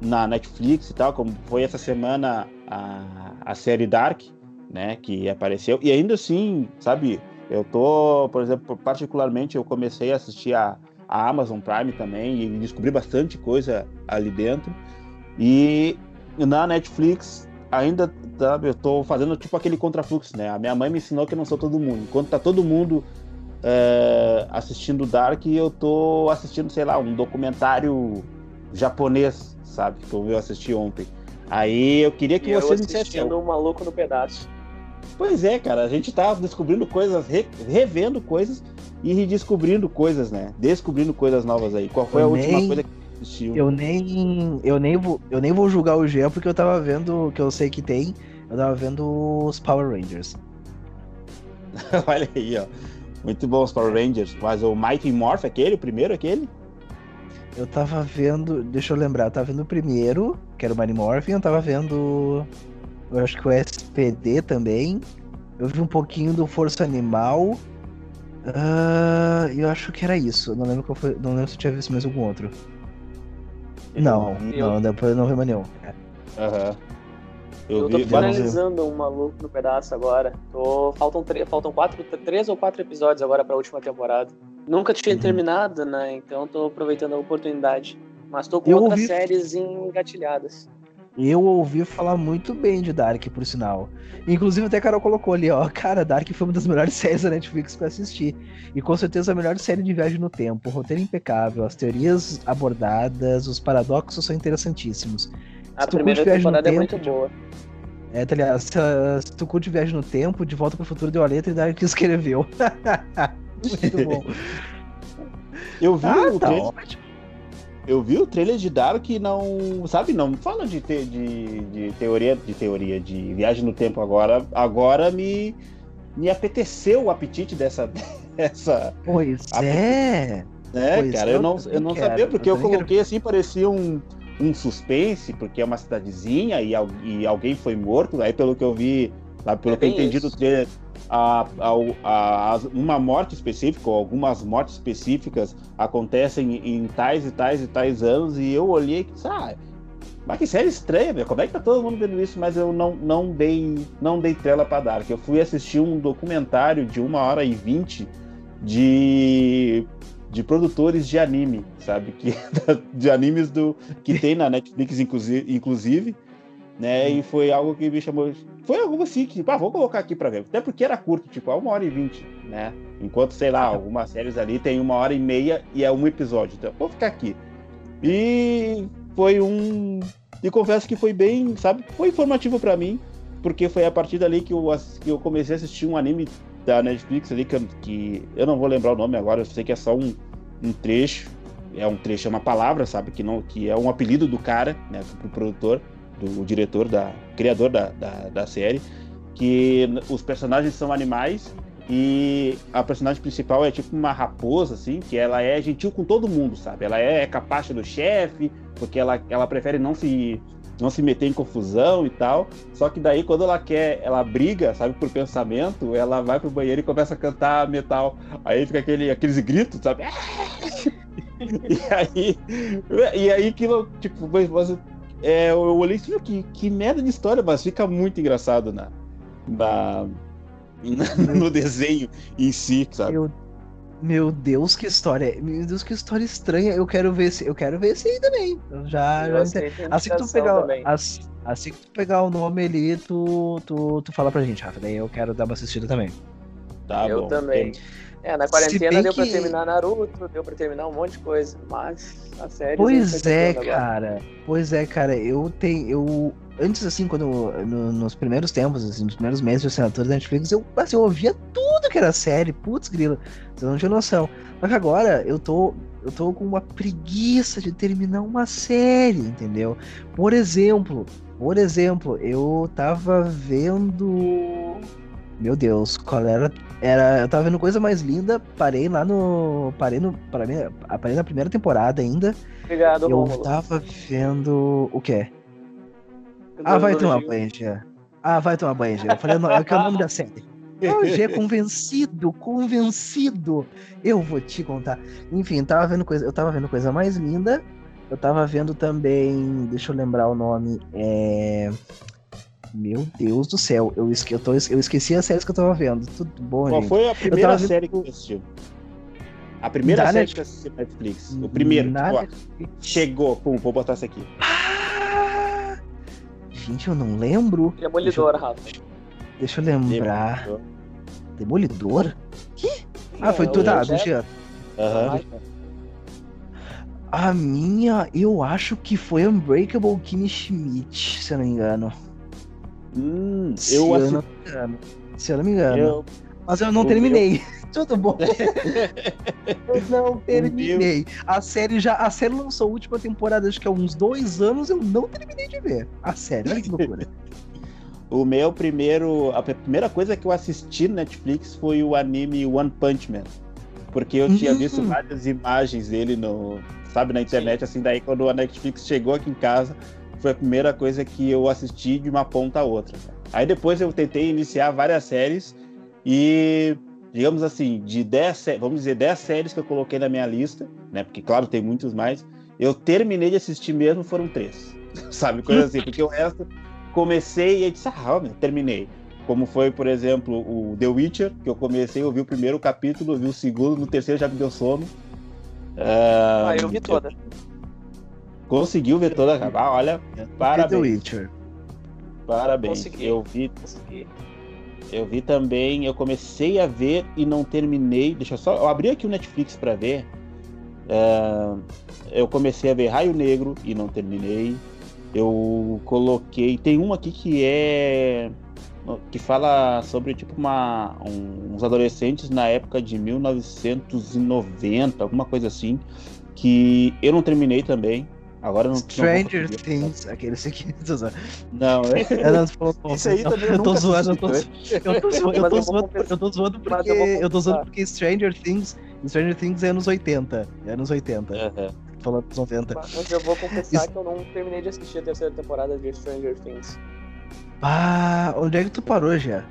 na Netflix e tal, como foi essa semana a, a série Dark, né, que apareceu e ainda assim, sabe, eu tô, por exemplo, particularmente eu comecei a assistir a, a Amazon Prime também e descobri bastante coisa ali dentro. E na Netflix ainda sabe, eu tô fazendo tipo aquele contrafluxo, né? A minha mãe me ensinou que eu não sou todo mundo. Enquanto tá todo mundo é, assistindo Dark, eu tô assistindo, sei lá, um documentário japonês, sabe? Que eu assisti ontem. Aí eu queria que e você me dissesse. um maluco no pedaço. Pois é, cara, a gente tá descobrindo coisas, re, revendo coisas e redescobrindo coisas, né? Descobrindo coisas novas aí. Qual foi eu a nem... última coisa que assistiu? Eu nem, eu nem vou, eu nem vou julgar o Jean porque eu tava vendo, que eu sei que tem, eu tava vendo os Power Rangers. (laughs) Olha aí, ó. Muito bom os Power Rangers. Mas o Mighty Morph, aquele, o primeiro, aquele? Eu tava vendo, deixa eu lembrar, eu tava vendo o primeiro, que era o Mighty Morphin, eu tava vendo, eu acho que o SPD também. Eu vi um pouquinho do Força Animal. Uh, eu acho que era isso. Não lembro, qual foi, não lembro se eu tinha visto mais algum outro. Não, eu... não, depois não vi mais nenhum. Aham. Uhum. Eu, eu tô vi, finalizando um maluco no pedaço agora. Tô, faltam, faltam quatro, três ou quatro episódios agora pra última temporada. Nunca tinha uhum. terminado, né? Então tô aproveitando a oportunidade. Mas tô com eu outras ouvi... séries engatilhadas. Eu ouvi falar muito bem de Dark, por sinal. Inclusive, até a Carol colocou ali, ó. Cara, Dark foi uma das melhores (laughs) séries da Netflix que eu assisti. E com certeza a melhor série de viagem no tempo. O roteiro impecável, as teorias abordadas, os paradoxos são interessantíssimos. A primeira temporada é muito boa. É, tá ligado? Se, se tu curte Viagem no Tempo, De Volta pro Futuro deu a letra e Dark que (laughs) escreveu. muito bom. (laughs) Eu vi ah, o tá ótimo eu vi o trailer de Dark e não, sabe, não fala de, te, de, de, teoria, de teoria de viagem no tempo agora, agora me me apeteceu o apetite dessa (laughs) dessa Pois é. É, pois cara, eu, não eu não quero. sabia porque eu, eu coloquei quero. assim, parecia um um suspense, porque é uma cidadezinha e, e alguém foi morto, aí pelo que eu vi, pelo é que eu entendi isso. do trailer, a, a, a, uma morte específica, ou algumas mortes específicas acontecem em tais e tais e tais anos, e eu olhei e disse, ah, mas que série estranha, meu. Como é que tá todo mundo vendo isso? Mas eu não, não dei não dei tela para dar. Eu fui assistir um documentário de uma hora e vinte de, de produtores de anime, sabe? Que, (laughs) de animes do, que tem na Netflix, inclusive né? E foi algo que me chamou. Foi algo assim que, ah, vou colocar aqui para ver. Até porque era curto, tipo, é uma hora e vinte, né? Enquanto, sei lá, algumas séries ali tem uma hora e meia e é um episódio. Então, vou ficar aqui. E foi um. E confesso que foi bem, sabe? Foi informativo para mim, porque foi a partir dali que eu, que eu comecei a assistir um anime da Netflix ali, que que eu não vou lembrar o nome agora, eu sei que é só um, um trecho. É um trecho, é uma palavra, sabe? Que, não, que é um apelido do cara, né? Pro produtor do diretor, da criador da, da, da série, que os personagens são animais e a personagem principal é tipo uma raposa, assim, que ela é gentil com todo mundo, sabe? Ela é capacha do chefe, porque ela, ela prefere não se não se meter em confusão e tal. Só que daí, quando ela quer, ela briga, sabe, por pensamento, ela vai pro banheiro e começa a cantar metal. Aí fica aquele, aqueles gritos, sabe? (laughs) e aí, e aí aquilo, tipo, você, é, eu olhei e falei, que, que merda de história, mas fica muito engraçado na, na, (laughs) no desenho em si, sabe? Meu, meu Deus, que história. Meu Deus, que história estranha. Eu quero ver esse, eu quero ver esse aí também. Eu já, Eu já assim que tu pegar, assim, assim que tu pegar o nome ali, tu, tu, tu fala pra gente, Rafa. Daí eu quero dar uma assistida também. Tá eu bom. também. É, na quarentena deu pra que- terminar Naruto, deu pra terminar um monte de coisa, mas a série. Pois é, cara. Pois é, cara. Eu tenho. Eu. Antes, assim, quando. no- nos primeiros tempos, assim, nos primeiros meses de assinatura da Netflix, eu, assim, eu ouvia tudo que era série. Putz, grila. Você não tinha noção. Só que agora eu tô. Eu tô com uma preguiça de terminar uma série, entendeu? Por exemplo, por exemplo, eu tava vendo. Meu Deus, qual era? Era, eu tava vendo coisa mais linda, parei lá no. Parei no. Parei, parei na primeira temporada ainda. Obrigado, Eu Rômulo. tava vendo. O quê? Ah, vai tomar banho, Gia. Ah, vai tomar banho, Gia. Eu falei, não, é que é o nome da série. Não, Gia, convencido, convencido. Eu vou te contar. Enfim, tava vendo coisa, eu tava vendo coisa mais linda. Eu tava vendo também. Deixa eu lembrar o nome. É. Meu Deus do céu, eu, esque, eu, tô, eu esqueci as séries que eu tava vendo. Tudo bom, Qual gente? foi a primeira vendo- série que você assistiu? A primeira Da série Net- que você assistiu na Netflix. O primeiro. Na tipo, ó, Netflix. chegou. Pum, vou botar essa aqui. Ah! Gente, eu não lembro. Demolidor, Rafa. Deixa eu lembrar. Demolidor. Demolidor? Que? Ah, foi É, tu, tá, Jeff- do Jean. Aham. A minha, eu acho que foi Unbreakable Kimmy Schmidt, se eu não me engano. Hum, Se eu eu assisti. não me engano. Se eu não me engano. Eu, Mas eu não o terminei. (laughs) Tudo bom. (laughs) eu não terminei. A série já. A série lançou a última temporada, acho que há uns dois anos, eu não terminei de ver. A série, olha que loucura. (laughs) o meu primeiro. A primeira coisa que eu assisti no Netflix foi o anime One Punch Man. Porque eu tinha Hum. visto várias imagens dele no. Sabe, na internet, assim, daí quando a Netflix chegou aqui em casa, foi a primeira coisa que eu assisti de uma ponta a outra. Aí depois eu tentei iniciar várias séries e, digamos assim, de 10, sé- vamos dizer, 10 séries que eu coloquei na minha lista, né? Porque, claro, tem muitos mais. Eu terminei de assistir mesmo, foram três. (laughs) Sabe, coisa assim, porque o resto comecei e aí disse, ah, meu, terminei. Como foi, por exemplo, o The Witcher, que eu comecei, eu vi o primeiro capítulo, eu vi o segundo, no terceiro já me deu sono. Ah, eu vi toda. Conseguiu ver toda acabar, olha, The parabéns. Witcher. Parabéns. Consegui. Eu vi, Consegui. eu vi também, eu comecei a ver e não terminei. Deixa eu só, eu abri aqui o Netflix para ver. É, eu comecei a ver Raio Negro e não terminei. Eu coloquei, tem um aqui que é que fala sobre tipo uma um- uns adolescentes na época de 1990, alguma coisa assim, que eu não terminei também. Agora não não Stranger conseguir. Things, aquele aqui. Não, é. Eu não, tô falando Isso aí não, também eu tô zoando, eu tô, eu tô zoando, eu tô zoando, eu tô zoando porque eu tô zoando porque Stranger Things, Stranger Things é anos 80, é anos 80, Aham. falando dos 90. Mas eu vou confessar Isso- que eu não terminei de assistir a terceira temporada de Stranger Things. Ah, onde é que tu parou já?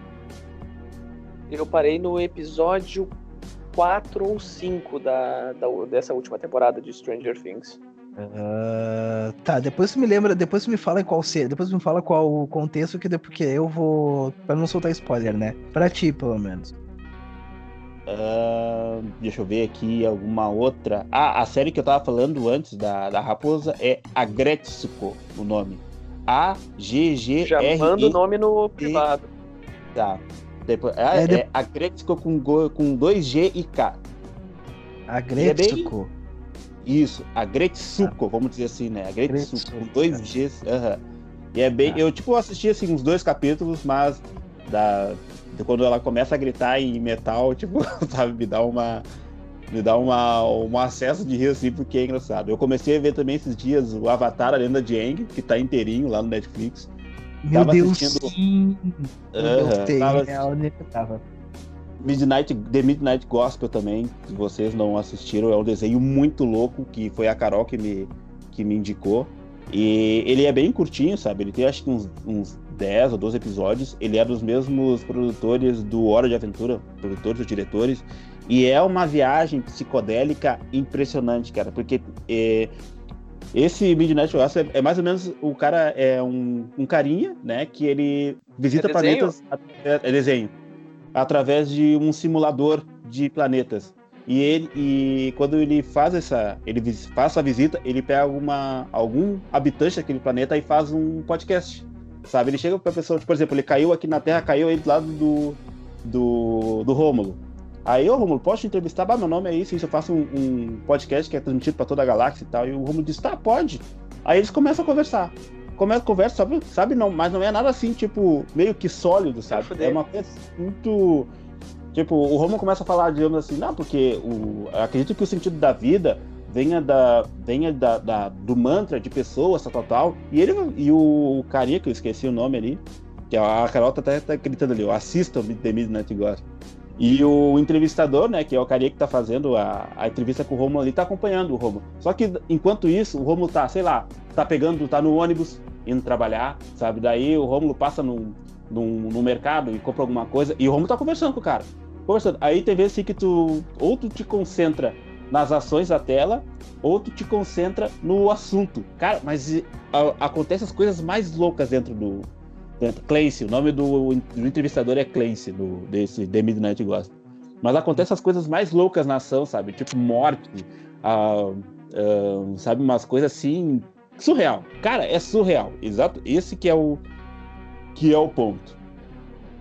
Eu parei no episódio 4 ou 5 da, da- dessa última temporada de Stranger Things. Ah, tá, depois tu me lembra, depois tu me fala qual ser, depois tu me fala qual o contexto que porque eu vou para não soltar spoiler, né? Pra ti, pelo menos. Ah, deixa eu ver aqui alguma outra. Ah, a série que eu tava falando antes da, da Raposa é Agretsuko, o nome. A G G Já R manda o E nome no privado. tá. Depois, é, É, é, de- Agretsuko com go- com dois G e K. A é Gretsuko. Isso, Agretsuko, vamos dizer assim, né? Agretsuko com Agretsuko, dois tá. Gs. aham. E é bem, Tá. eu tipo assisti assim uns dois capítulos, mas da quando ela começa a gritar em metal, (laughs) tipo, sabe, me dá uma Me dá uma, um acesso de rir assim, porque é engraçado. Eu comecei a ver também esses dias o Avatar, a Lenda de Aang, que tá inteirinho lá no Netflix. Meu Tava Deus, assistindo- sim! Eu tenho, tava Midnight, The Midnight Gospel também, se vocês não assistiram, é um desenho muito louco que foi a Carol que me, que me indicou. E ele é bem curtinho, sabe? Ele tem acho que uns, uns 10 ou 12 episódios. Ele é dos mesmos produtores do Hora de Aventura, produtores ou diretores. E é uma viagem psicodélica impressionante, cara, porque é, esse Midnight Gospel é, é mais ou menos o cara é um, um carinha, né, que ele visita É planetas é, é desenho através de um simulador de planetas. E ele e quando ele faz essa, ele faz essa visita, ele pega uma, algum habitante daquele planeta e faz um podcast. Sabe? Ele chega pra pessoa, tipo, por exemplo, ele caiu aqui na Terra, caiu aí do lado do do, do Rômulo. Aí, ô Rômulo, posso te entrevistar? Bah, meu nome é isso, isso eu faço um, um podcast que é transmitido pra toda a galáxia e tal. E o Rômulo diz, tá, pode. Aí eles começam a conversar. Começa a conversa, sabe, sabe não, mas não é nada assim, tipo, meio que sólido, sabe? É uma coisa muito. Tipo, o Romulo começa a falar, digamos assim, não, porque o, acredito que o sentido da vida venha da venha da, da- do mantra de pessoas, tal, tal, tal. E ele e o carinha, que eu esqueci o nome ali, que a Carol tá até tá gritando ali, assistam The Midnight Gospel. E o entrevistador, né, que é o carinha que tá fazendo a, a entrevista com o Romulo ali, tá acompanhando o Romulo. Só que enquanto isso, o Romulo tá, sei lá, tá pegando, tá no ônibus, indo trabalhar, sabe? Daí o Romulo passa num, no mercado e compra alguma coisa, e o Romulo tá conversando com o cara. Conversando. Aí tem vezes assim que tu, ou tu te concentra nas ações da tela, ou tu te concentra no assunto. Cara, mas e, a, acontece as coisas mais loucas dentro do. Clancy, o nome do, do entrevistador é Clancy, do, desse The Midnight Gospel. Mas acontece as coisas mais loucas na ação, sabe? Tipo morte, ah, ah, sabe? Umas coisas assim, surreal. Cara, é surreal. Exato. Esse que é o, que é o ponto.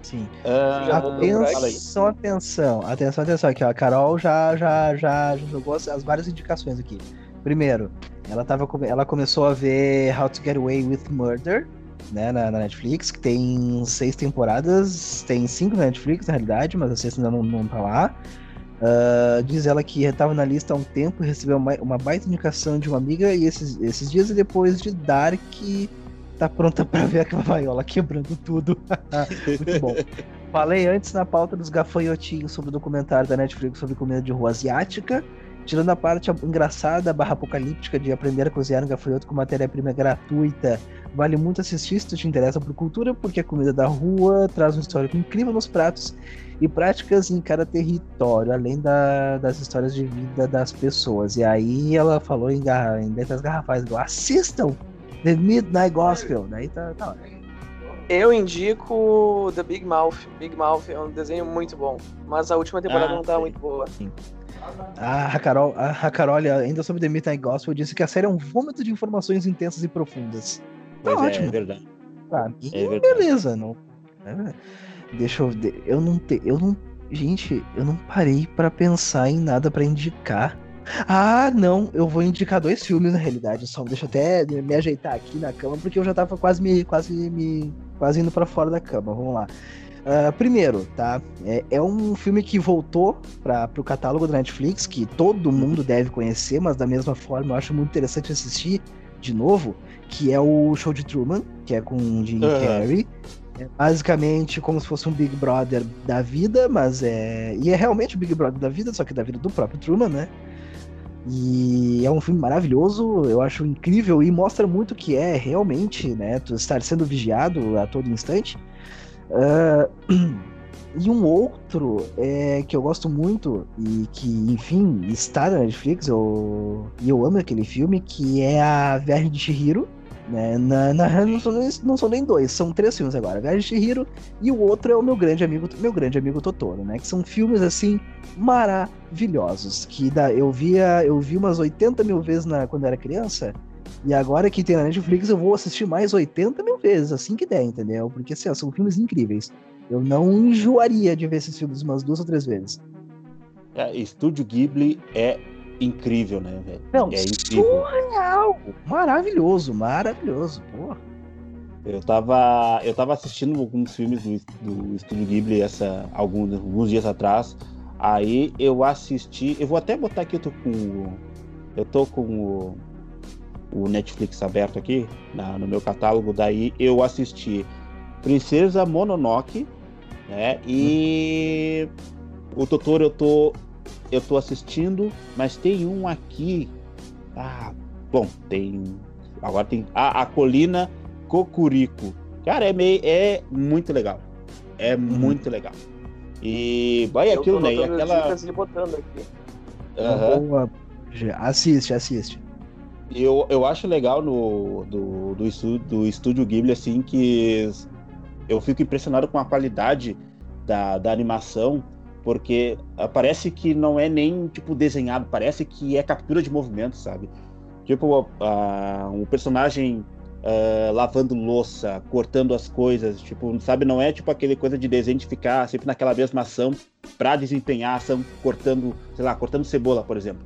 Sim. Ah. Atenção, atenção, atenção, atenção aqui, ó. A Carol já, já, já, já jogou as, as várias indicações aqui. Primeiro, ela, tava, ela começou a ver How to Get Away with Murder, né, na, na Netflix, que tem seis temporadas, tem cinco na Netflix, na realidade, mas a sexta ainda não, não tá lá. Ah, diz ela que estava na lista há um tempo recebeu uma, uma baita indicação de uma amiga, e esses, esses dias depois de Dark, tá pronta pra ver a vaiola quebrando tudo. (laughs) Muito bom. Falei antes na pauta dos gafanhotinhos sobre o documentário da Netflix sobre comida de rua asiática. Tirando a parte engraçada barra apocalíptica de aprender a cozinhar um gafanhoto com matéria-prima gratuita, vale muito assistir se tu te interessa por cultura, porque a comida da rua traz um histórico incrível nos pratos e práticas em cada território, além da- das histórias de vida das pessoas. E aí ela falou em, garra, em letras garrafais, assistam The Midnight Gospel. Daí tá, tá. Eu indico The Big Mouth. Big Mouth é um desenho muito bom, mas a última temporada Ah, não tá sei. muito boa. A Carol, a Carol, ainda sobre The Midnight Gospel, disse que a série é um vômito de informações intensas e profundas. Tá Mas é, ótimo. é verdade. Pra mim, É verdade. beleza. Não, é, deixa eu ver. Eu não te, eu não, gente, eu não parei pra pensar em nada pra indicar. Ah, não, eu vou indicar dois filmes na realidade. Só deixa eu até me ajeitar aqui na cama porque eu já tava quase me, quase me, quase indo pra fora da cama. Vamos lá. Ah, primeiro, tá? É, é um filme que voltou para o catálogo da Netflix, que todo mundo deve conhecer, mas da mesma forma eu acho muito interessante assistir de novo, que é o Show de Truman, que é com o Jim Aham. Carrey. É basicamente como se fosse um Big Brother da vida, mas é. E é realmente o Big Brother da vida, só que da vida do próprio Truman, né? E é um filme maravilhoso, eu acho incrível e mostra muito que é realmente, né? Tu estar sendo vigiado a todo instante. Ah, (clears throat) e um outro é, que eu gosto muito e que, enfim, está na Netflix, eu, e eu amo aquele filme, que é a Viagem de Chihiro. Né? Na, na real, não são, nem, não são nem dois, são três filmes agora. Viagem de Chihiro e o outro é o meu grande amigo, meu grande amigo Totoro, né? Que são filmes assim maravilhosos. Que da, eu via, eu vi umas 80 mil vezes na, quando era criança. E agora que tem na Netflix, eu vou assistir mais 80 mil vezes, assim que der, entendeu? Porque assim, ó, são filmes incríveis. Eu não enjoaria de ver esses filmes umas duas ou três vezes. É, Estúdio Ghibli é incrível, né, velho? É incrível. Surreal! Maravilhoso, maravilhoso. Porra. Eu tava, eu tava assistindo alguns filmes do, do Estúdio Ghibli essa, alguns, alguns dias atrás. Aí eu assisti, eu vou até botar aqui, eu tô com o, eu tô com o, o Netflix aberto aqui na, no meu catálogo, daí eu assisti Princesa Mononoke, né? E hum. o Totoro eu tô eu tô assistindo, mas tem um aqui. Ah, bom, tem agora tem a, a colina Cocurico. Cara, é meio é muito legal. É uhum. muito legal. E vai aquilo, né? aquela. Uhum. Assiste, assiste. Eu, eu acho legal no, do, do, estúdio, do estúdio Ghibli, assim, que eu fico impressionado com a qualidade da, da animação, porque parece que não é nem, tipo, desenhado, parece que é captura de movimento, sabe? Tipo, uh, um personagem uh, lavando louça, cortando as coisas, tipo, sabe? Não é tipo aquele coisa de desenho de ficar sempre naquela mesma ação para desempenhar a ação, cortando, sei lá, cortando cebola, por exemplo.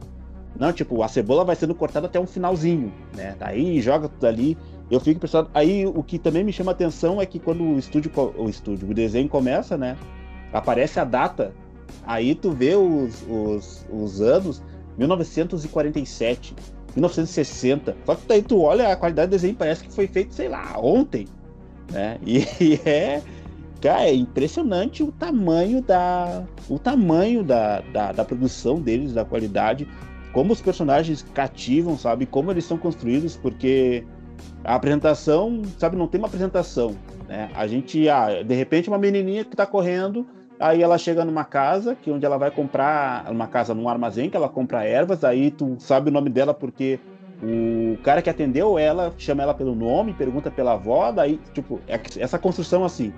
Não, tipo, a cebola vai sendo cortada até um finalzinho, né? Aí joga tudo ali. Eu fico pensando. Aí o que também me chama atenção é que quando o estúdio, o estúdio, o desenho começa, né? Aparece a data. Aí tu vê os, os, os anos 1947. 1960. Só que daí tu olha a qualidade do desenho, parece que foi feito, sei lá, ontem. Né? E, (laughs) e é. Cara, é impressionante o tamanho da. O tamanho da, da, da, produção deles, da qualidade. Como os personagens cativam, sabe? Como eles são construídos, porque a apresentação, sabe, não tem uma apresentação. Né? A gente, ah, de repente, uma menininha que tá correndo Aí ela chega numa casa, que onde ela vai comprar, uma casa num armazém, que ela compra ervas, aí tu sabe o nome dela porque o cara que atendeu ela chama ela pelo nome, pergunta pela avó, daí, tipo, é essa construção assim.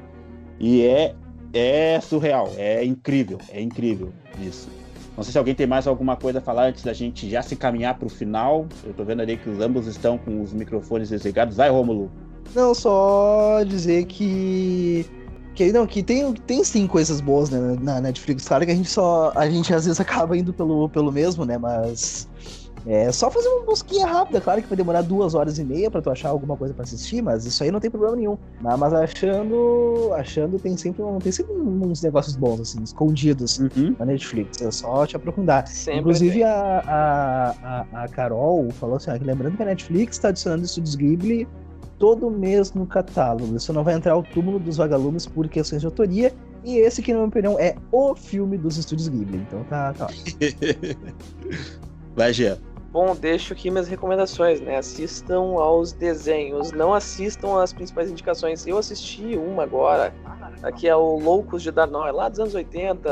E é, é surreal, é incrível, é incrível isso. Não sei se alguém tem mais alguma coisa a falar antes da gente já se caminhar para o final. Eu tô vendo ali que os ambos estão com os microfones desligados. Vai, Rômulo. Não, só dizer que que, não, que tem, tem sim coisas boas né, na Netflix. Claro que a gente só. A gente às vezes acaba indo pelo, pelo mesmo, né? Mas. É só fazer uma busquinha rápida, claro que vai demorar duas horas e meia para tu achar alguma coisa para assistir, mas isso aí não tem problema nenhum. Mas achando, achando tem sempre, tem sempre uns negócios bons assim, escondidos uhum. na Netflix. É só te aprofundar. Sempre Inclusive a, a, a, a, Carol falou assim, lembrando que a Netflix está adicionando estúdios Ghibli todo mês no catálogo. Isso não vai entrar ao túmulo dos vagalumes por questões de autoria. E esse, que na minha opinião, é o filme dos estúdios Ghibli. Então tá, tá (laughs) Vai, Gê. Bom, deixo aqui minhas recomendações, né? Assistam aos desenhos, não assistam às principais indicações. Eu assisti uma agora, que é o Loucos de Darnói, lá dos anos 80,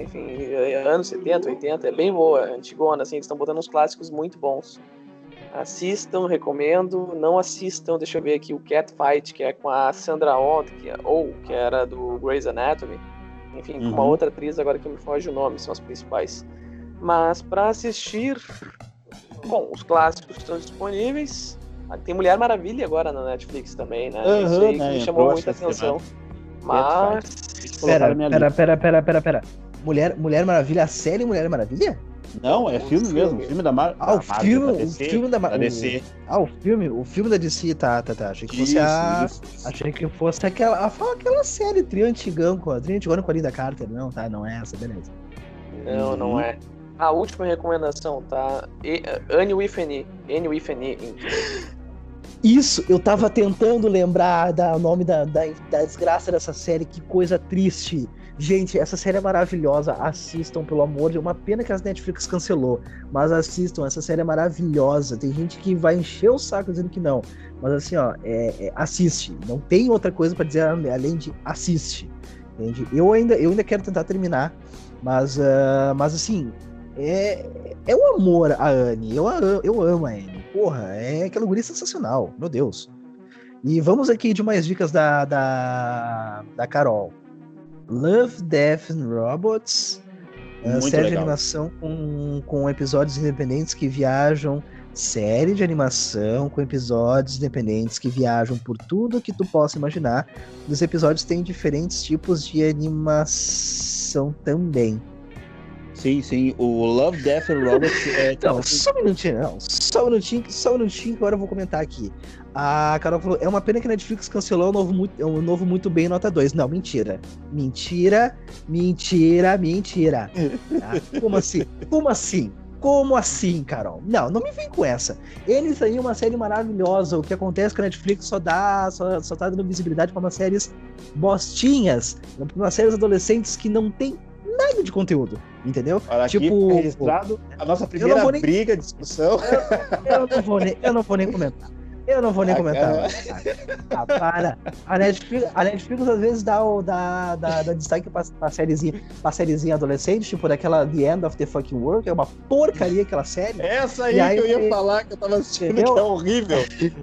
enfim, anos 70, 80, é bem boa, antigona, assim, eles estão botando uns clássicos muito bons. Assistam, recomendo. Não assistam, deixa eu ver aqui, o Cat Fight, que é com a Sandra Oh, que é, ou que era do Grey's Anatomy. Enfim, uhum. com uma uhum. outra atriz, agora que me foge o nome, são as principais. Mas para assistir, bom, os clássicos estão disponíveis. Ah, tem Mulher Maravilha agora na Netflix também, né? Uhum, Isso aí né? me chamou muita atenção. Mas. Pera, pera, pera, pera, pera, pera. Mulher, Mulher Maravilha, a série Mulher Maravilha? Não, é filme mesmo, filme da Mar Ah, o filme, o filme da, Mar DC. Ah, o filme, o filme da DC, tá, tá, tá. Achei que fosse isso, a. Isso, isso. Achei que fosse aquela. aquela série trio antigão com a trio antigão com a Linda Carter. Não, tá, não é essa, beleza. Não, uhum. não é. A última recomendação, tá? Anne with Annie. Anne with Annie. Isso, eu tava tentando lembrar do nome da, da, da desgraça dessa série, que coisa triste. Gente, essa série é maravilhosa. Assistam, pelo amor de Deus. Uma pena que a Netflix cancelou. Mas assistam, essa série é maravilhosa. Tem gente que vai encher o saco dizendo que não. Mas assim, ó, é, é, assiste. Não tem outra coisa para dizer além de assiste. Entende? Eu ainda, eu ainda quero tentar terminar. Mas, uh, mas assim, é, é o amor a Anne. Eu, eu amo a Anne. Porra, é aquela guria sensacional. Meu Deus. E vamos aqui de mais dicas da, da, da Carol. Love, Death and Robots. Muito série legal. de animação com, com episódios independentes que viajam. Série de animação com episódios independentes que viajam por tudo que tu possa imaginar. Os episódios têm diferentes tipos de animação também. Sim, sim. O Love, Death and Robots é. Não, só um minutinho, não. Só um minutinho, só um minutinho que agora eu vou comentar aqui. A Carol falou: é uma pena que a Netflix cancelou o novo, muito, o novo Muito Bem Nota 2. Não, mentira. Mentira, mentira, mentira. (laughs) Tá? Como assim? Como assim? Como assim, Carol? Não, não me vem com essa. Eles aí, uma série maravilhosa. O que acontece com a Netflix só dá, só, só tá dando visibilidade para umas séries bostinhas, umas séries adolescentes que não tem nada de conteúdo, entendeu? Olha tipo, registrado a nossa primeira nem... briga, discussão. Eu, eu, não vou nem, eu não vou nem comentar. Eu não vou nem ah, comentar. Ah, para. A Netflix, a Netflix às vezes dá, o, dá, dá, dá destaque pra, pra, sériezinha, pra sériezinha adolescente, tipo daquela The End of the Fucking World, que é uma porcaria aquela série. Essa aí, aí que eu ia falar, que eu tava assistindo, entendeu? que é horrível.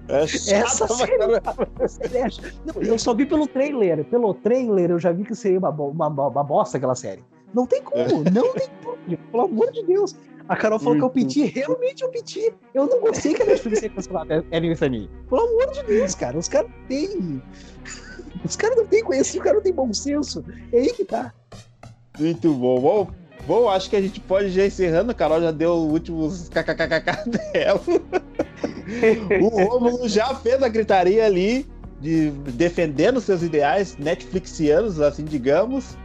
É Essa série, não, eu só vi pelo trailer. Pelo trailer eu já vi que seria uma, uma, uma bosta aquela série. Não tem como, não tem como, pelo amor de Deus. A Carol falou que eu pedi, realmente eu pedi. Eu não gostei que a Netflix ia cancelar (laughs) Ellen Fanny. Pelo amor de Deus, cara, os caras não têm. Os caras não têm conhecimento, os caras não têm bom senso. É aí que tá. Muito bom. Bom, bom, acho que a gente pode já encerrando. A Carol já deu os últimos kkkk dela. (laughs) o Romulo já fez a gritaria ali de defendendo seus ideais netflixianos, assim digamos.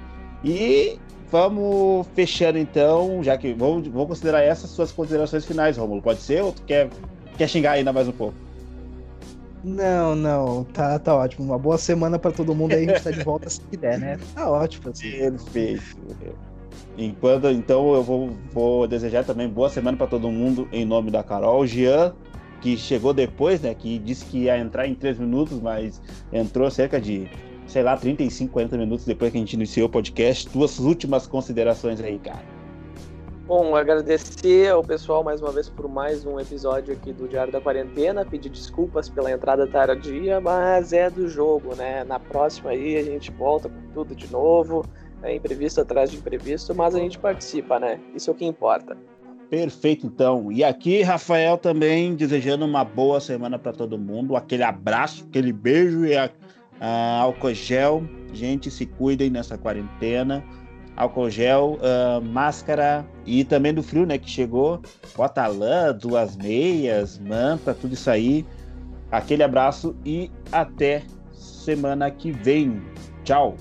E Vamos fechando então, já que vou, vou considerar essas suas considerações finais, Romulo. Pode ser ou tu quer, quer xingar ainda mais um pouco? Não, não, tá, tá ótimo. Uma boa semana para todo mundo aí, a gente tá de volta se quiser, né? Tá ótimo. Assim. Perfeito. Enquanto, então eu vou, vou desejar também boa semana para todo mundo em nome da Carol. Jean, que chegou depois, né? Que disse que ia entrar em três minutos, mas entrou cerca de sei lá, 35, 40 minutos depois que a gente iniciou o podcast. Tuas últimas considerações aí, cara. Bom, agradecer ao pessoal mais uma vez por mais um episódio aqui do Diário da Quarentena, pedir desculpas pela entrada tardia, mas é do jogo, né? Na próxima aí a gente volta com tudo de novo, é imprevisto atrás de imprevisto, mas a gente participa, né? Isso é o que importa. Perfeito, então. E aqui, Rafael, também desejando uma boa semana para todo mundo, aquele abraço, aquele beijo e a Uh, álcool gel, gente, se cuidem nessa quarentena. Álcool gel, uh, máscara e também do frio, né? Que chegou. Bota lã, duas meias, manta, tudo isso aí. Aquele abraço e até semana que vem. Tchau!